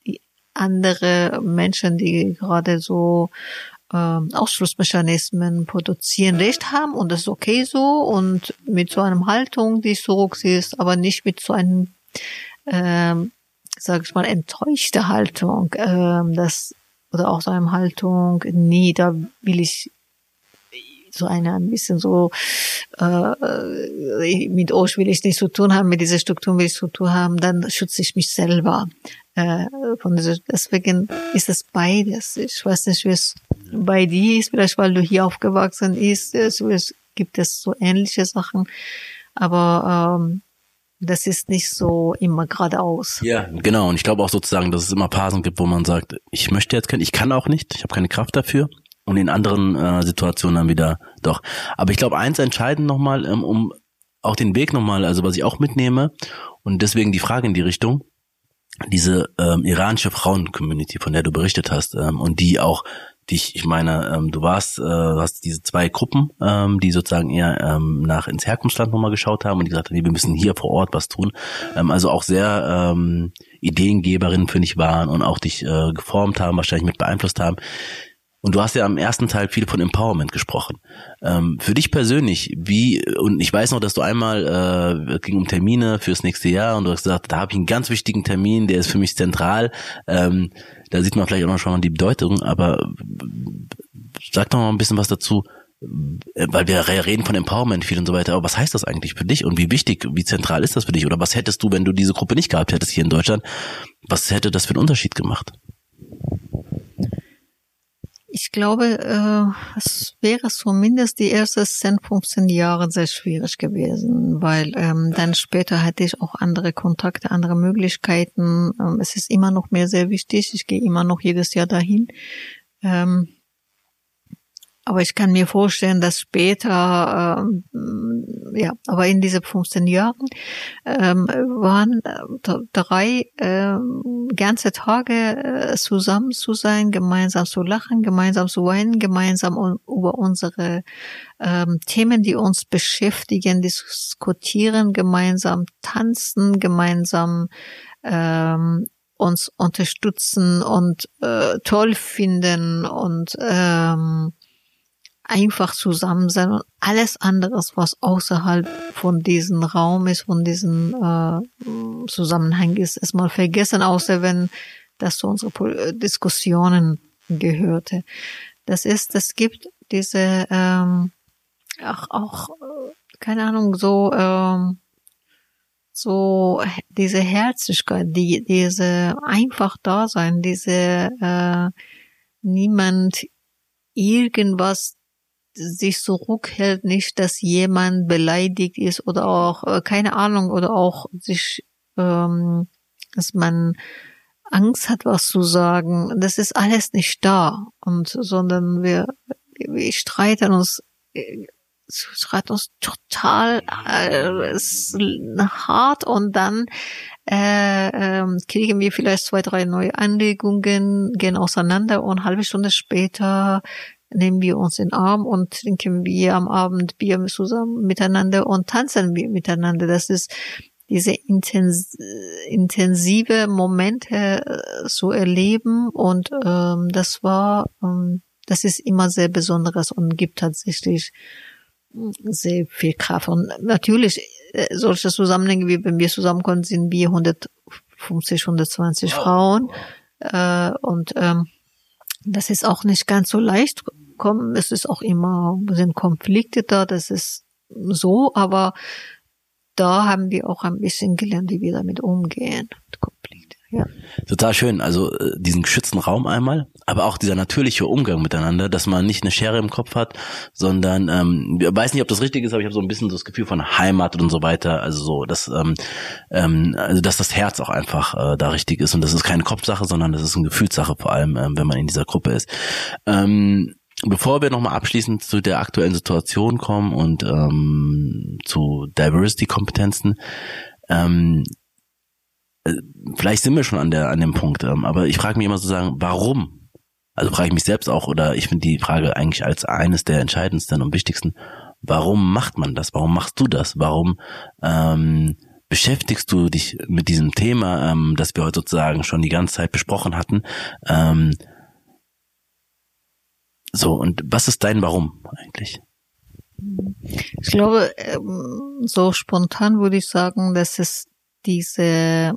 die andere Menschen, die gerade so äh, Ausschlussmechanismen produzieren, Recht haben und das ist okay so und mit so einem Haltung, die so ist, aber nicht mit so einem, ähm, sag ich mal, enttäuschte Haltung, ähm, das oder auch so eine Haltung, nee, da will ich so eine ein bisschen so äh, mit euch will ich nichts zu tun haben, mit dieser Struktur will ich zu tun haben, dann schütze ich mich selber. Äh, von deswegen ist es beides. Ich weiß nicht, wie es bei dir ist, vielleicht weil du hier aufgewachsen bist, es gibt es so ähnliche Sachen, aber ähm, das ist nicht so immer geradeaus. Ja, genau. Und ich glaube auch sozusagen, dass es immer Phasen gibt, wo man sagt, ich möchte jetzt kein, ich kann auch nicht, ich habe keine Kraft dafür und in anderen äh, Situationen dann wieder doch. Aber ich glaube, eins entscheidend nochmal, ähm, um auch den Weg nochmal, also was ich auch mitnehme und deswegen die Frage in die Richtung, diese ähm, iranische Frauen-Community, von der du berichtet hast ähm, und die auch dich, ich meine, ähm, du warst, äh, hast diese zwei Gruppen, ähm, die sozusagen eher ähm, nach ins Herkunftsland nochmal geschaut haben und die gesagt haben, nee, wir müssen hier vor Ort was tun. Ähm, also auch sehr ähm, Ideengeberinnen, finde ich, waren und auch dich äh, geformt haben, wahrscheinlich mit beeinflusst haben. Und du hast ja am ersten Teil viel von Empowerment gesprochen. Ähm, für dich persönlich, wie, und ich weiß noch, dass du einmal, äh, ging um Termine fürs nächste Jahr und du hast gesagt, da habe ich einen ganz wichtigen Termin, der ist für mich zentral. Ähm, da sieht man vielleicht auch noch schon mal die Bedeutung, aber sag doch mal ein bisschen was dazu, äh, weil wir reden von Empowerment viel und so weiter, aber was heißt das eigentlich für dich und wie wichtig, wie zentral ist das für dich? Oder was hättest du, wenn du diese Gruppe nicht gehabt hättest hier in Deutschland, was hätte das für einen Unterschied gemacht? Ich glaube, äh, es wäre zumindest die ersten 10, 15 Jahre sehr schwierig gewesen, weil ähm, dann später hatte ich auch andere Kontakte, andere Möglichkeiten. Ähm, es ist immer noch mehr sehr wichtig. Ich gehe immer noch jedes Jahr dahin. Ähm, aber ich kann mir vorstellen, dass später, ähm, ja, aber in diese 15 Jahren ähm, waren äh, drei äh, ganze Tage äh, zusammen zu sein, gemeinsam zu lachen, gemeinsam zu weinen, gemeinsam um, über unsere ähm, Themen, die uns beschäftigen, diskutieren, gemeinsam tanzen, gemeinsam ähm, uns unterstützen und äh, toll finden und ähm, einfach zusammen sein und alles anderes, was außerhalb von diesem Raum ist, von diesem äh, Zusammenhang ist, erstmal vergessen, außer wenn das zu unseren Diskussionen gehörte. Das ist, es gibt diese ähm, auch, auch keine Ahnung, so ähm, so diese Herzlichkeit, die diese einfach da sein, diese äh, niemand irgendwas sich so rückhält, nicht, dass jemand beleidigt ist oder auch, äh, keine Ahnung, oder auch sich, ähm, dass man Angst hat, was zu sagen. Das ist alles nicht da. Und, sondern wir, wir streiten uns, äh, streiten uns total äh, hart und dann äh, äh, kriegen wir vielleicht zwei, drei neue Anregungen, gehen auseinander und halbe Stunde später nehmen wir uns in den Arm und trinken wir am Abend Bier zusammen miteinander und tanzen wir miteinander. Das ist diese intens intensive Momente äh, zu erleben und ähm, das war, ähm, das ist immer sehr Besonderes und gibt tatsächlich hm, sehr viel Kraft. Und natürlich, äh, solche Zusammenhänge, wie wenn wir zusammenkommen, sind wir 150, 120 wow. Frauen. Äh, und ähm, das ist auch nicht ganz so leicht. Kommen, es ist auch immer, sind Konflikte da, das ist so, aber da haben wir auch ein bisschen gelernt, wie wir damit umgehen. Konflikte. Ja. Total schön. Also äh, diesen geschützten Raum einmal, aber auch dieser natürliche Umgang miteinander, dass man nicht eine Schere im Kopf hat, sondern ähm, weiß nicht, ob das richtig ist, aber ich habe so ein bisschen so das Gefühl von Heimat und so weiter. Also so, dass ähm, ähm, also dass das Herz auch einfach äh, da richtig ist und das ist keine Kopfsache, sondern das ist eine Gefühlssache vor allem, ähm, wenn man in dieser Gruppe ist. Ähm, Bevor wir nochmal abschließend zu der aktuellen Situation kommen und ähm, zu Diversity-Kompetenzen, ähm, äh, vielleicht sind wir schon an der an dem Punkt, ähm, aber ich frage mich immer sozusagen, warum? Also frage ich mich selbst auch, oder ich finde die Frage eigentlich als eines der entscheidendsten und wichtigsten, warum macht man das? Warum machst du das? Warum ähm, beschäftigst du dich mit diesem Thema, ähm, das wir heute sozusagen schon die ganze Zeit besprochen hatten? Ähm, So, und was ist dein Warum eigentlich? Ich glaube, ähm, so spontan würde ich sagen, dass es diese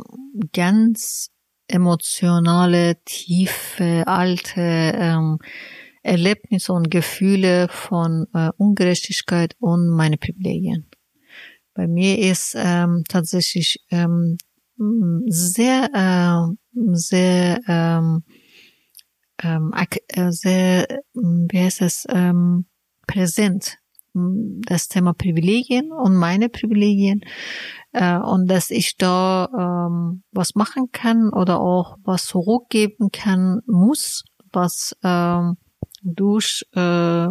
ganz emotionale, tiefe, alte ähm, Erlebnisse und Gefühle von äh, Ungerechtigkeit und meine Privilegien. Bei mir ist ähm, tatsächlich ähm, sehr, äh, sehr, ähm, ähm, äh, sehr, wie heißt es, ähm, präsent das Thema Privilegien und meine Privilegien äh, und dass ich da ähm, was machen kann oder auch was zurückgeben kann muss, was ähm, durch äh,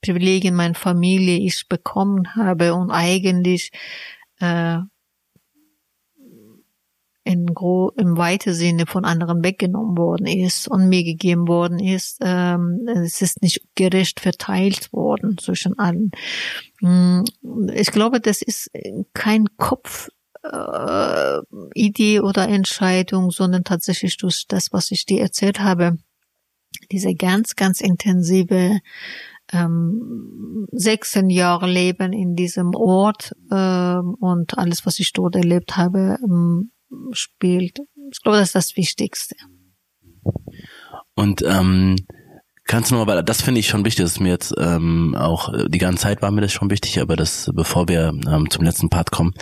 Privilegien meiner Familie ich bekommen habe und eigentlich äh, in gro im weiten Sinne von anderen weggenommen worden ist und mir gegeben worden ist. Ähm, es ist nicht gerecht verteilt worden zwischen allen. Mm, ich glaube, das ist kein Kopf äh, Idee oder Entscheidung, sondern tatsächlich durch das, was ich dir erzählt habe, diese ganz, ganz intensive ähm, 16 Jahre Leben in diesem Ort äh, und alles, was ich dort erlebt habe, ähm, spielt. Ich glaube, das ist das Wichtigste. Und ähm, kannst du noch, weil das finde ich schon wichtig, das ist mir jetzt ähm, auch die ganze Zeit war mir das schon wichtig, aber das, bevor wir ähm, zum letzten Part kommen,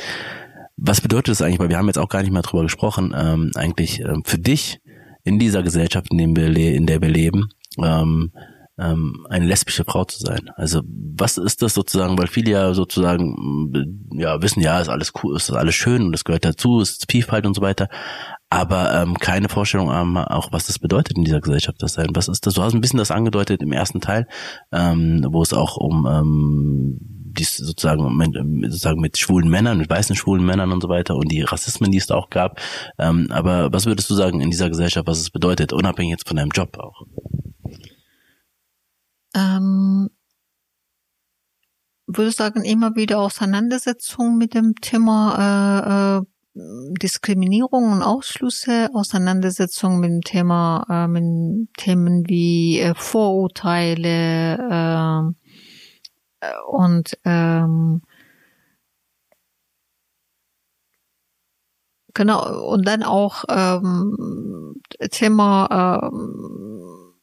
was bedeutet das eigentlich, weil wir haben jetzt auch gar nicht mehr drüber gesprochen, ähm, eigentlich ähm, für dich in dieser Gesellschaft, in, dem wir in der wir leben, ähm, ähm, eine lesbische Frau zu sein. Also was ist das sozusagen, weil viele ja sozusagen ja wissen, ja, ist alles cool, ist alles schön und es gehört dazu, ist Vielfalt und so weiter, aber ähm, keine Vorstellung haben auch, was das bedeutet in dieser Gesellschaft das sein. Was ist das? Du hast ein bisschen das angedeutet im ersten Teil, ähm, wo es auch um ähm, dies sozusagen mit, sozusagen mit schwulen Männern, mit weißen schwulen Männern und so weiter und die Rassismen, die es da auch gab. Ähm, aber was würdest du sagen in dieser Gesellschaft, was es bedeutet, unabhängig jetzt von deinem Job auch? Ähm, würde sagen, immer wieder Auseinandersetzung mit dem Thema äh, äh, Diskriminierung und Ausschlüsse, Auseinandersetzung mit dem Thema, äh, mit Themen wie äh, Vorurteile äh, und ähm, genau und dann auch ähm, Thema ähm,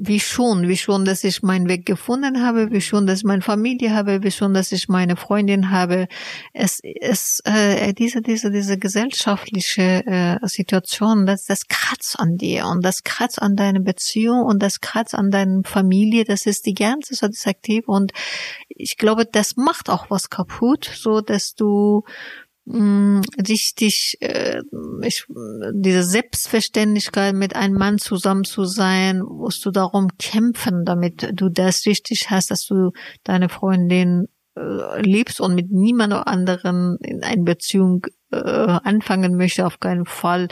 wie schon, wie schon, dass ich meinen Weg gefunden habe, wie schon, dass ich meine Familie habe, wie schon, dass ich meine Freundin habe. Es ist äh, diese, diese, diese gesellschaftliche äh, Situation, das, das kratzt an dir und das kratzt an deine Beziehung und das kratzt an deine Familie. Das ist die ganze Zeit und ich glaube, das macht auch was kaputt, so dass du mh, richtig äh, ich, diese Selbstverständlichkeit mit einem Mann zusammen zu sein, musst du darum kämpfen, damit du das richtig hast, dass du deine Freundin äh, liebst und mit niemand anderen in eine Beziehung äh, anfangen möchte, auf keinen Fall.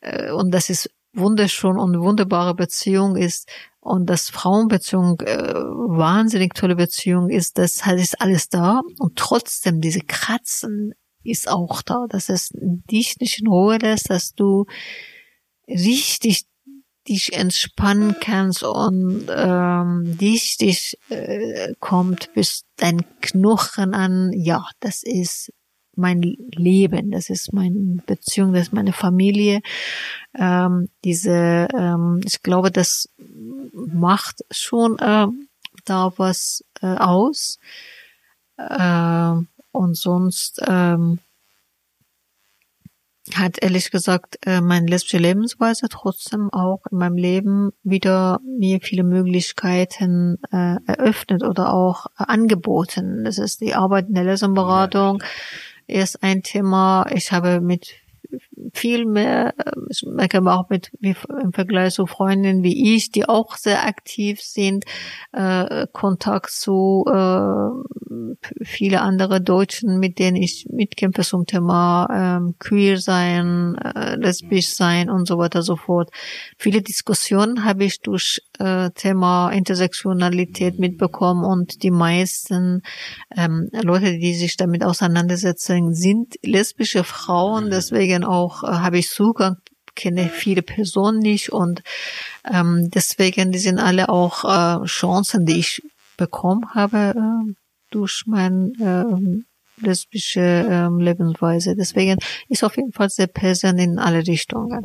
Äh, und das ist wunderschön und wunderbare Beziehung ist und das Frauenbeziehung äh, wahnsinnig tolle Beziehung ist, das halt ist alles da und trotzdem diese Kratzen ist auch da, dass es dich nicht in Ruhe lässt, dass du richtig dich entspannen kannst und ähm, dich dich äh, kommt bis dein Knochen an. Ja, das ist mein Leben, das ist meine Beziehung, das ist meine Familie. Ähm, diese, ähm, ich glaube, das macht schon äh, da was äh, aus. Äh, und sonst ähm, hat ehrlich gesagt äh, meine lesbische Lebensweise trotzdem auch in meinem Leben wieder mir viele Möglichkeiten äh, eröffnet oder auch äh, angeboten. Das ist die Arbeit in der Lesenberatung ist ein Thema. Ich habe mit viel mehr, ich merke aber auch mit im Vergleich zu Freundinnen wie ich, die auch sehr aktiv sind, äh, Kontakt zu äh, viele andere Deutschen, mit denen ich mitkämpfe zum Thema ähm, queer sein, äh, lesbisch sein und so weiter so fort. Viele Diskussionen habe ich durch äh, Thema Intersektionalität mitbekommen und die meisten ähm, Leute, die sich damit auseinandersetzen, sind lesbische Frauen, deswegen auch äh, habe ich Zugang kenne viele Personen nicht und ähm, deswegen, die sind alle auch äh, Chancen, die ich bekommen habe äh, durch mein äh, lesbische ähm, Lebensweise. Deswegen ist auf jeden Fall sehr präsent in alle Richtungen.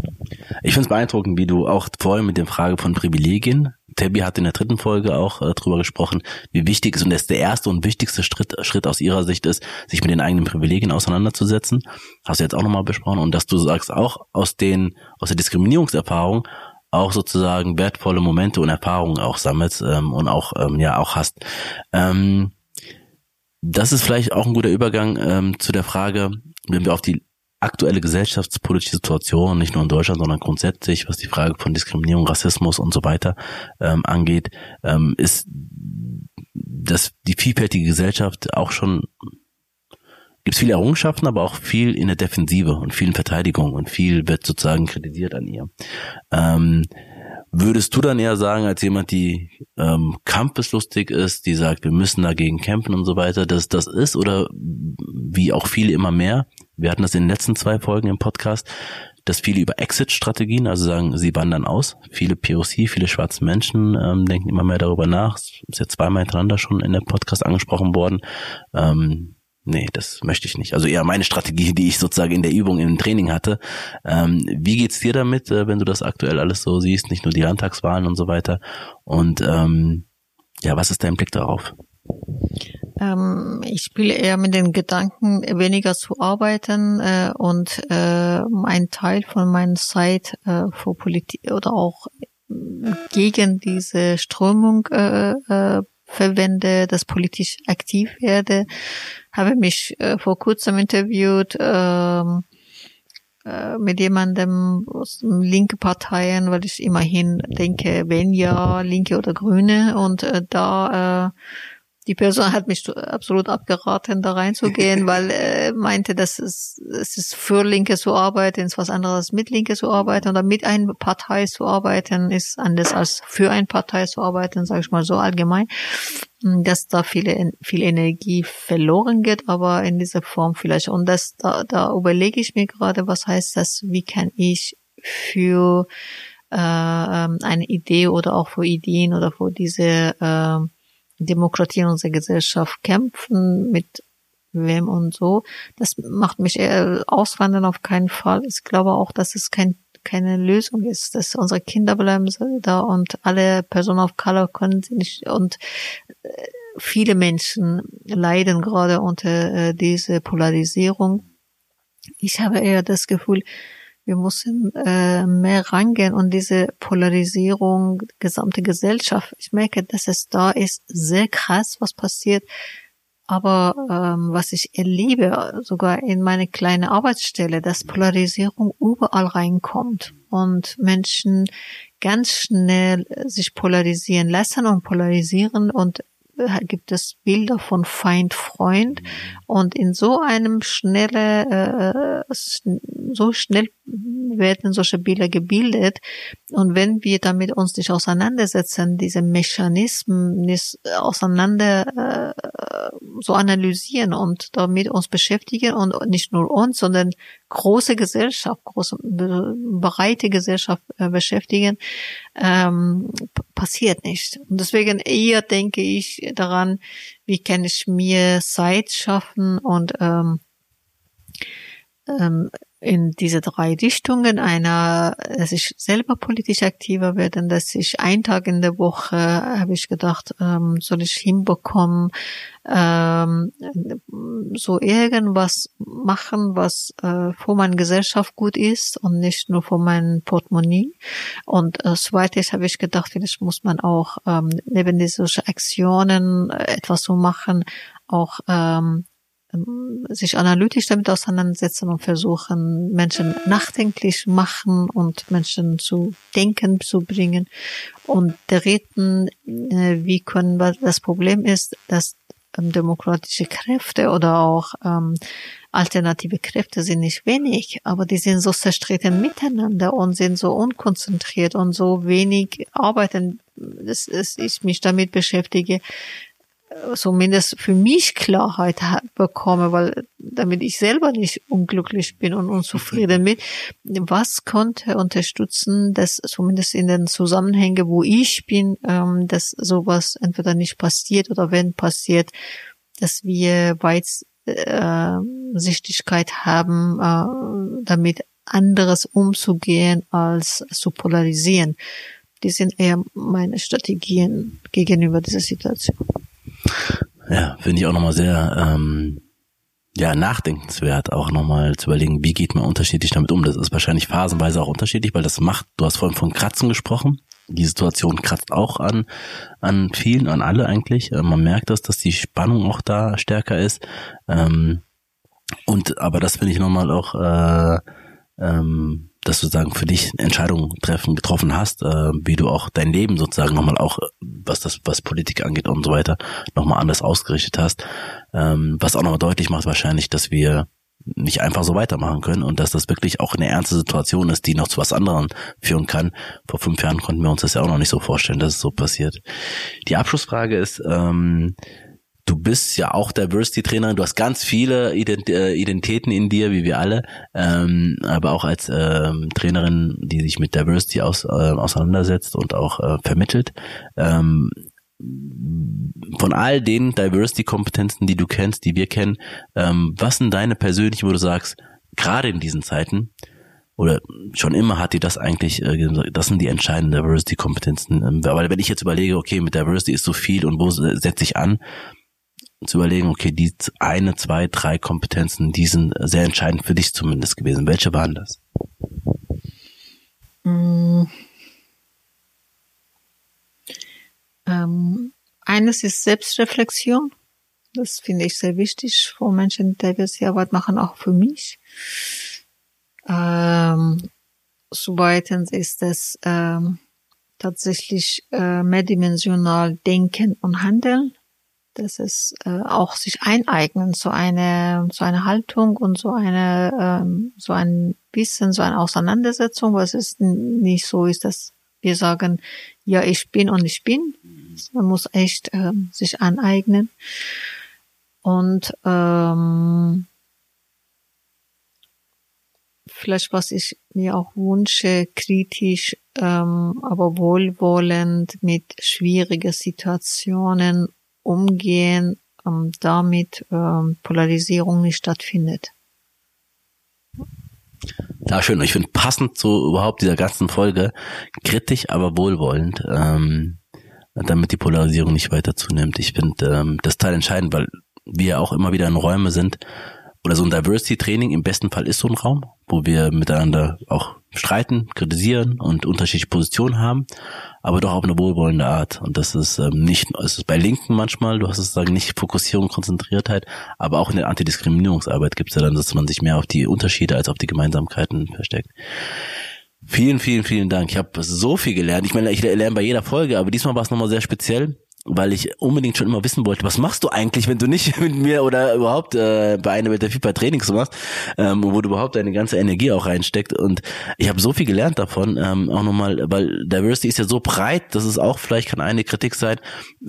Ich finde es beeindruckend, wie du auch vorher mit der Frage von Privilegien Tabby hat in der dritten Folge auch äh, drüber gesprochen, wie wichtig es und das der erste und wichtigste Schritt, Schritt aus ihrer Sicht ist, sich mit den eigenen Privilegien auseinanderzusetzen. Hast du jetzt auch nochmal besprochen und dass du sagst, auch aus den, aus der Diskriminierungserfahrung auch sozusagen wertvolle Momente und Erfahrungen auch sammelst ähm, und auch ähm, ja auch hast. Ähm, das ist vielleicht auch ein guter Übergang ähm, zu der Frage, wenn wir auf die aktuelle gesellschaftspolitische Situation, nicht nur in Deutschland, sondern grundsätzlich, was die Frage von Diskriminierung, Rassismus und so weiter ähm, angeht, ähm, ist, dass die vielfältige Gesellschaft auch schon gibt es viele Errungenschaften, aber auch viel in der Defensive und viel in Verteidigung und viel wird sozusagen kritisiert an ihr. Ähm, Würdest du dann eher sagen, als jemand, die ähm, kampfeslustig ist, die sagt, wir müssen dagegen kämpfen und so weiter, dass das ist oder wie auch viele immer mehr, wir hatten das in den letzten zwei Folgen im Podcast, dass viele über Exit-Strategien, also sagen, sie wandern aus. Viele POC, viele schwarze Menschen ähm, denken immer mehr darüber nach. Das ist jetzt zweimal hintereinander schon in der Podcast angesprochen worden. Ähm, nee, das möchte ich nicht. Also eher meine Strategie, die ich sozusagen in der Übung, im Training hatte. Ähm, wie geht's dir damit, äh, wenn du das aktuell alles so siehst, nicht nur die Landtagswahlen und so weiter? Und ähm, ja, was ist dein Blick darauf? Ähm, ich spiele eher mit den Gedanken, weniger zu arbeiten äh, und äh, ein Teil von meiner Zeit äh, für Politik oder auch gegen diese Strömung äh, äh, verwende, dass politisch aktiv werde. Habe mich äh, vor kurzem interviewt äh, äh, mit jemandem aus linke Parteien, weil ich immerhin denke, wenn ja, Linke oder Grüne und äh, da äh, die Person hat mich absolut abgeraten, da reinzugehen, weil er meinte, dass es, es ist für Linke zu arbeiten, ist was anderes mit Linke zu arbeiten oder mit einer Partei zu arbeiten, ist anders als für eine Partei zu arbeiten, sage ich mal so allgemein, dass da viele, viel Energie verloren geht, aber in dieser Form vielleicht. Und das, da, da überlege ich mir gerade, was heißt das, wie kann ich für äh, ähm, eine Idee oder auch für Ideen oder für diese äh, Demokratie in unserer Gesellschaft kämpfen, mit wem und so. Das macht mich eher auswandern auf keinen Fall. Ich glaube auch, dass es kein, keine Lösung ist, dass unsere Kinder bleiben da und alle Personen of Color können sie nicht und äh, viele Menschen leiden gerade unter äh, diese Polarisierung. Ich habe eher das Gefühl, wir müssen äh, mehr rangehen und diese Polarisierung, gesamte Gesellschaft, ich merke, dass es da ist, sehr krass, was passiert. Aber ähm, was ich erlebe, sogar in meine kleine Arbeitsstelle, dass Polarisierung überall reinkommt und Menschen ganz schnell sich polarisieren lassen und polarisieren und gibt es Bilder von Feind, Freund und in so einem schnelle, äh, so schnell werden solche Bilder gebildet und wenn wir damit uns nicht auseinandersetzen, diese Mechanismen nicht auseinander äh, so analysieren und damit uns beschäftigen und nicht nur uns, sondern große Gesellschaft, große breite Gesellschaft äh, beschäftigen, ähm, passiert nicht. Und deswegen eher denke ich daran, wie kann ich mir Zeit schaffen und ähm, ähm, in diese drei Richtungen. Einer, dass ich selber politisch aktiver werde, dass ich einen Tag in der Woche, habe ich gedacht, ähm, soll ich hinbekommen, ähm, so irgendwas machen, was äh, für meine Gesellschaft gut ist und nicht nur für mein Portemonnaie. Und äh, zweites habe ich gedacht, vielleicht muss man auch ähm, neben diesen Aktionen etwas so machen, auch ähm, sich analytisch damit auseinandersetzen und versuchen, Menschen nachdenklich machen und Menschen zu denken zu bringen und reden, äh, wie können wir, das Problem ist, dass ähm, demokratische Kräfte oder auch ähm, alternative Kräfte sind nicht wenig, aber die sind so zerstritten miteinander und sind so unkonzentriert und so wenig arbeiten, dass ich mich damit beschäftige, zumindest für mich Klarheit bekomme, weil damit ich selber nicht unglücklich bin und unzufrieden bin, was konnte unterstützen, dass zumindest in den Zusammenhängen, wo ich bin, ähm, dass sowas entweder nicht passiert oder wenn passiert, dass wir Weitsichtigkeit äh, haben, äh, damit anderes umzugehen als zu polarisieren. Die sind eher meine Strategien gegenüber dieser Situation. Ja, finde ich auch nochmal sehr ähm, ja, nachdenkenswert, auch nochmal zu überlegen, wie geht man unterschiedlich damit um. Das ist wahrscheinlich phasenweise auch unterschiedlich, weil das macht, du hast vorhin von Kratzen gesprochen. Die Situation kratzt auch an, an vielen, an alle eigentlich. Äh, man merkt das, dass die Spannung auch da stärker ist. Ähm, und aber das finde ich nochmal auch äh, ähm, dass du sozusagen für dich Entscheidungen treffen, getroffen hast, äh, wie du auch dein Leben sozusagen nochmal auch, was das, was Politik angeht und so weiter, nochmal anders ausgerichtet hast. Ähm, was auch nochmal deutlich macht wahrscheinlich, dass wir nicht einfach so weitermachen können und dass das wirklich auch eine ernste Situation ist, die noch zu was anderem führen kann. Vor fünf Jahren konnten wir uns das ja auch noch nicht so vorstellen, dass es so passiert. Die Abschlussfrage ist, ähm, du bist ja auch Diversity-Trainerin, du hast ganz viele Ident äh, Identitäten in dir, wie wir alle, ähm, aber auch als ähm, Trainerin, die sich mit Diversity aus, äh, auseinandersetzt und auch äh, vermittelt. Ähm, von all den Diversity-Kompetenzen, die du kennst, die wir kennen, ähm, was sind deine persönlichen, wo du sagst, gerade in diesen Zeiten, oder schon immer hat die das eigentlich, äh, das sind die entscheidenden Diversity-Kompetenzen. Ähm, weil wenn ich jetzt überlege, okay, mit Diversity ist so viel und wo setze ich an, zu überlegen, okay, die eine, zwei, drei Kompetenzen, die sind sehr entscheidend für dich zumindest gewesen. Welche waren das? Mm. Ähm, eines ist Selbstreflexion. Das finde ich sehr wichtig für Menschen, die die Arbeit machen, auch für mich. Ähm, zweitens ist es ähm, tatsächlich äh, mehrdimensional denken und handeln das ist äh, auch sich eineignen, so eine, so eine Haltung und so eine, ähm, so ein bisschen, so eine Auseinandersetzung, was es nicht so ist, dass wir sagen, ja, ich bin und ich bin. Man muss echt ähm, sich aneignen. Und ähm, vielleicht was ich mir auch wünsche, kritisch, ähm, aber wohlwollend mit schwierigen Situationen umgehen, ähm, damit ähm, Polarisierung nicht stattfindet. Ja, schön. Ich finde passend zu überhaupt dieser ganzen Folge kritisch, aber wohlwollend, ähm, damit die Polarisierung nicht weiter zunimmt. Ich finde ähm, das Teil entscheidend, weil wir auch immer wieder in Räume sind, oder so ein Diversity-Training im besten Fall ist so ein Raum, wo wir miteinander auch streiten, kritisieren und unterschiedliche Positionen haben, aber doch auf eine wohlwollende Art. Und das ist ähm, nicht, es ist bei Linken manchmal, du hast es sagen, nicht Fokussierung, Konzentriertheit, aber auch in der Antidiskriminierungsarbeit gibt es ja dann, dass man sich mehr auf die Unterschiede als auf die Gemeinsamkeiten versteckt. Vielen, vielen, vielen Dank. Ich habe so viel gelernt. Ich meine, ich lerne bei jeder Folge, aber diesmal war es nochmal sehr speziell weil ich unbedingt schon immer wissen wollte, was machst du eigentlich, wenn du nicht mit mir oder überhaupt äh, bei einer mit der FIFA Trainings machst, ähm, wo du überhaupt deine ganze Energie auch reinsteckt. Und ich habe so viel gelernt davon, ähm, auch nochmal, weil Diversity ist ja so breit, dass es auch vielleicht kann eine Kritik sein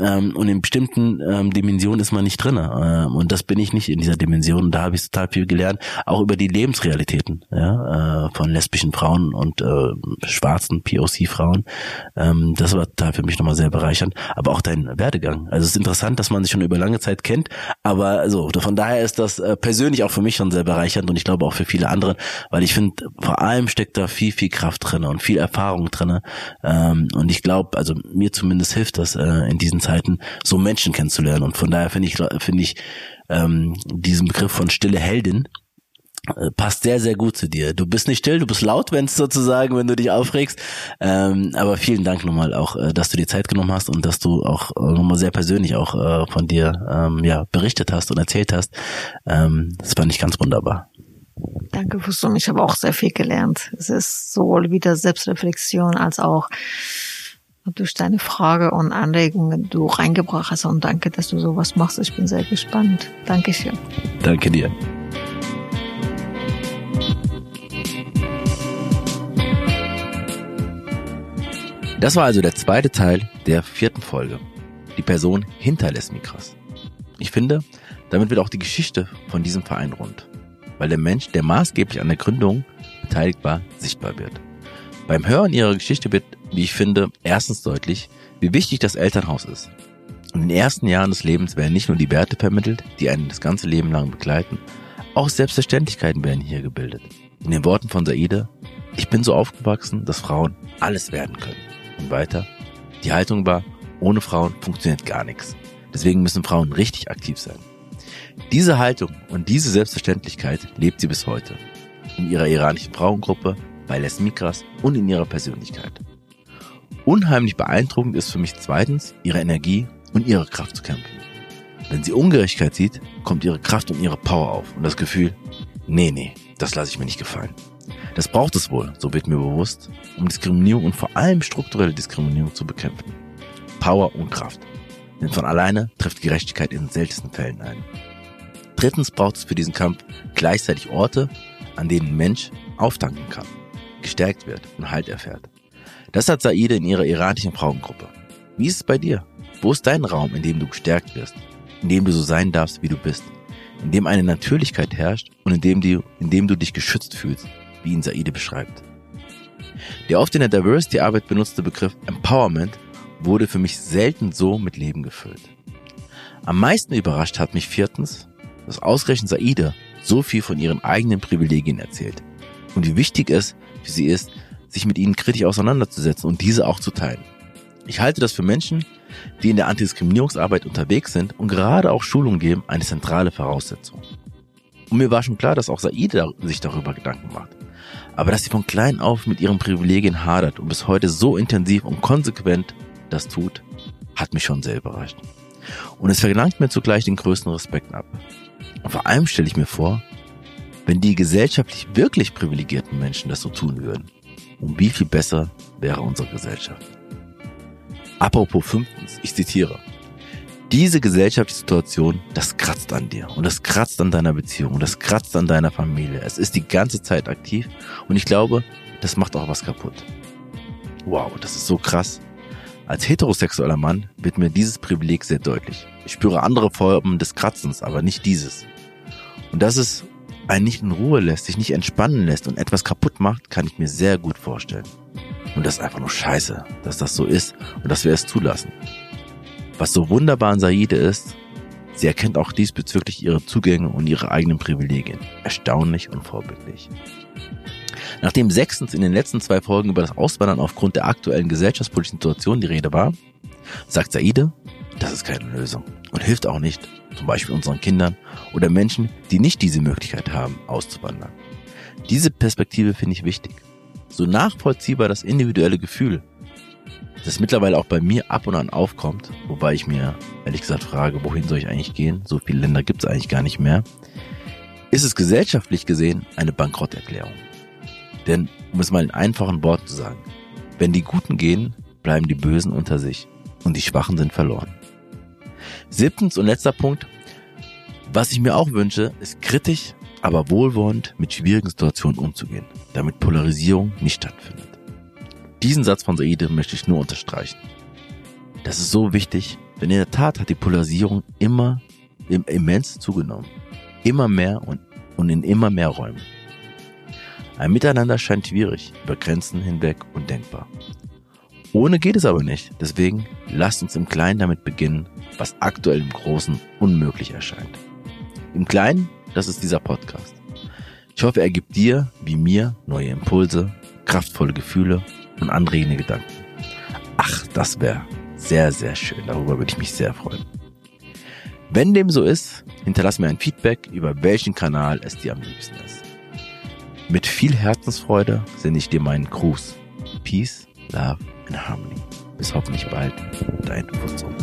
ähm, und in bestimmten ähm, Dimensionen ist man nicht drin. Ähm, und das bin ich nicht in dieser Dimension. Und da habe ich total viel gelernt, auch über die Lebensrealitäten ja, äh, von lesbischen Frauen und äh, schwarzen POC-Frauen. Ähm, das war total für mich nochmal sehr bereichernd. Aber auch dein Werdegang. Also es ist interessant, dass man sich schon über lange Zeit kennt, aber so, von daher ist das äh, persönlich auch für mich schon sehr bereichernd und ich glaube auch für viele andere, weil ich finde, vor allem steckt da viel, viel Kraft drin und viel Erfahrung drin. Ähm, und ich glaube, also mir zumindest hilft das äh, in diesen Zeiten, so Menschen kennenzulernen. Und von daher finde ich, finde ich ähm, diesen Begriff von stille Heldin, passt sehr, sehr gut zu dir. Du bist nicht still, du bist laut, wenn es sozusagen, wenn du dich aufregst. Ähm, aber vielen Dank nochmal auch, äh, dass du dir Zeit genommen hast und dass du auch äh, nochmal sehr persönlich auch äh, von dir ähm, ja, berichtet hast und erzählt hast. Ähm, das fand ich ganz wunderbar. Danke, Fusum. Ich habe auch sehr viel gelernt. Es ist sowohl wieder Selbstreflexion als auch durch deine Frage und Anregungen du reingebracht hast. Und danke, dass du sowas machst. Ich bin sehr gespannt. Dankeschön. Danke dir. Das war also der zweite Teil der vierten Folge. die Person hinter Les Migras. Ich finde, damit wird auch die Geschichte von diesem Verein rund, weil der Mensch, der maßgeblich an der Gründung beteiligt war, sichtbar wird. Beim Hören ihrer Geschichte wird, wie ich finde, erstens deutlich, wie wichtig das Elternhaus ist. In den ersten Jahren des Lebens werden nicht nur die Werte vermittelt, die einen das ganze Leben lang begleiten, auch Selbstverständlichkeiten werden hier gebildet. In den Worten von Saide, ich bin so aufgewachsen, dass Frauen alles werden können. Und weiter, die Haltung war, ohne Frauen funktioniert gar nichts. Deswegen müssen Frauen richtig aktiv sein. Diese Haltung und diese Selbstverständlichkeit lebt sie bis heute. In ihrer iranischen Frauengruppe, bei Les Mikras und in ihrer Persönlichkeit. Unheimlich beeindruckend ist für mich zweitens ihre Energie und ihre Kraft zu kämpfen. Wenn sie Ungerechtigkeit sieht, kommt ihre Kraft und ihre Power auf und das Gefühl, nee, nee, das lasse ich mir nicht gefallen. Das braucht es wohl, so wird mir bewusst, um Diskriminierung und vor allem strukturelle Diskriminierung zu bekämpfen. Power und Kraft. Denn von alleine trifft Gerechtigkeit in seltensten Fällen ein. Drittens braucht es für diesen Kampf gleichzeitig Orte, an denen Mensch auftanken kann, gestärkt wird und Halt erfährt. Das hat Saide in ihrer iranischen Frauengruppe. Wie ist es bei dir? Wo ist dein Raum, in dem du gestärkt wirst, in dem du so sein darfst, wie du bist, in dem eine Natürlichkeit herrscht und in dem du, in dem du dich geschützt fühlst, wie ihn Saide beschreibt? Der oft in der Diversity-Arbeit benutzte Begriff Empowerment wurde für mich selten so mit Leben gefüllt. Am meisten überrascht hat mich viertens, dass ausgerechnet Saide so viel von ihren eigenen Privilegien erzählt und wie wichtig es für sie ist, sich mit ihnen kritisch auseinanderzusetzen und diese auch zu teilen. Ich halte das für Menschen, die in der Antidiskriminierungsarbeit unterwegs sind und gerade auch Schulungen geben, eine zentrale Voraussetzung. Und mir war schon klar, dass auch Saide sich darüber Gedanken macht. Aber dass sie von klein auf mit ihren Privilegien hadert und bis heute so intensiv und konsequent das tut, hat mich schon sehr überrascht. Und es verlangt mir zugleich den größten Respekt ab. Und vor allem stelle ich mir vor, wenn die gesellschaftlich wirklich privilegierten Menschen das so tun würden, um wie viel besser wäre unsere Gesellschaft. Apropos fünftens, ich zitiere. Diese gesellschaftliche Situation, das kratzt an dir und das kratzt an deiner Beziehung und das kratzt an deiner Familie. Es ist die ganze Zeit aktiv und ich glaube, das macht auch was kaputt. Wow, das ist so krass. Als heterosexueller Mann wird mir dieses Privileg sehr deutlich. Ich spüre andere Formen des Kratzens, aber nicht dieses. Und dass es einen nicht in Ruhe lässt, sich nicht entspannen lässt und etwas kaputt macht, kann ich mir sehr gut vorstellen. Und das ist einfach nur scheiße, dass das so ist und dass wir es zulassen. Was so wunderbar an Saide ist, sie erkennt auch diesbezüglich ihre Zugänge und ihre eigenen Privilegien. Erstaunlich und vorbildlich. Nachdem sechstens in den letzten zwei Folgen über das Auswandern aufgrund der aktuellen gesellschaftspolitischen Situation die Rede war, sagt Saide, das ist keine Lösung und hilft auch nicht, zum Beispiel unseren Kindern oder Menschen, die nicht diese Möglichkeit haben, auszuwandern. Diese Perspektive finde ich wichtig so nachvollziehbar das individuelle Gefühl, das mittlerweile auch bei mir ab und an aufkommt, wobei ich mir ehrlich gesagt frage, wohin soll ich eigentlich gehen? So viele Länder gibt es eigentlich gar nicht mehr. Ist es gesellschaftlich gesehen eine Bankrotterklärung? Denn, um es mal in einfachen Worten zu sagen, wenn die Guten gehen, bleiben die Bösen unter sich und die Schwachen sind verloren. Siebtens und letzter Punkt, was ich mir auch wünsche, ist kritisch aber wohlwollend mit schwierigen Situationen umzugehen, damit Polarisierung nicht stattfindet. Diesen Satz von Saide möchte ich nur unterstreichen. Das ist so wichtig, denn in der Tat hat die Polarisierung immer immens zugenommen. Immer mehr und, und in immer mehr Räumen. Ein Miteinander scheint schwierig, über Grenzen hinweg undenkbar. Ohne geht es aber nicht. Deswegen lasst uns im Kleinen damit beginnen, was aktuell im Großen unmöglich erscheint. Im Kleinen das ist dieser Podcast. Ich hoffe, er gibt dir, wie mir, neue Impulse, kraftvolle Gefühle und anregende Gedanken. Ach, das wäre sehr, sehr schön. Darüber würde ich mich sehr freuen. Wenn dem so ist, hinterlass mir ein Feedback, über welchen Kanal es dir am liebsten ist. Mit viel Herzensfreude sende ich dir meinen Gruß. Peace, Love and Harmony. Bis hoffentlich bald, dein Futsum.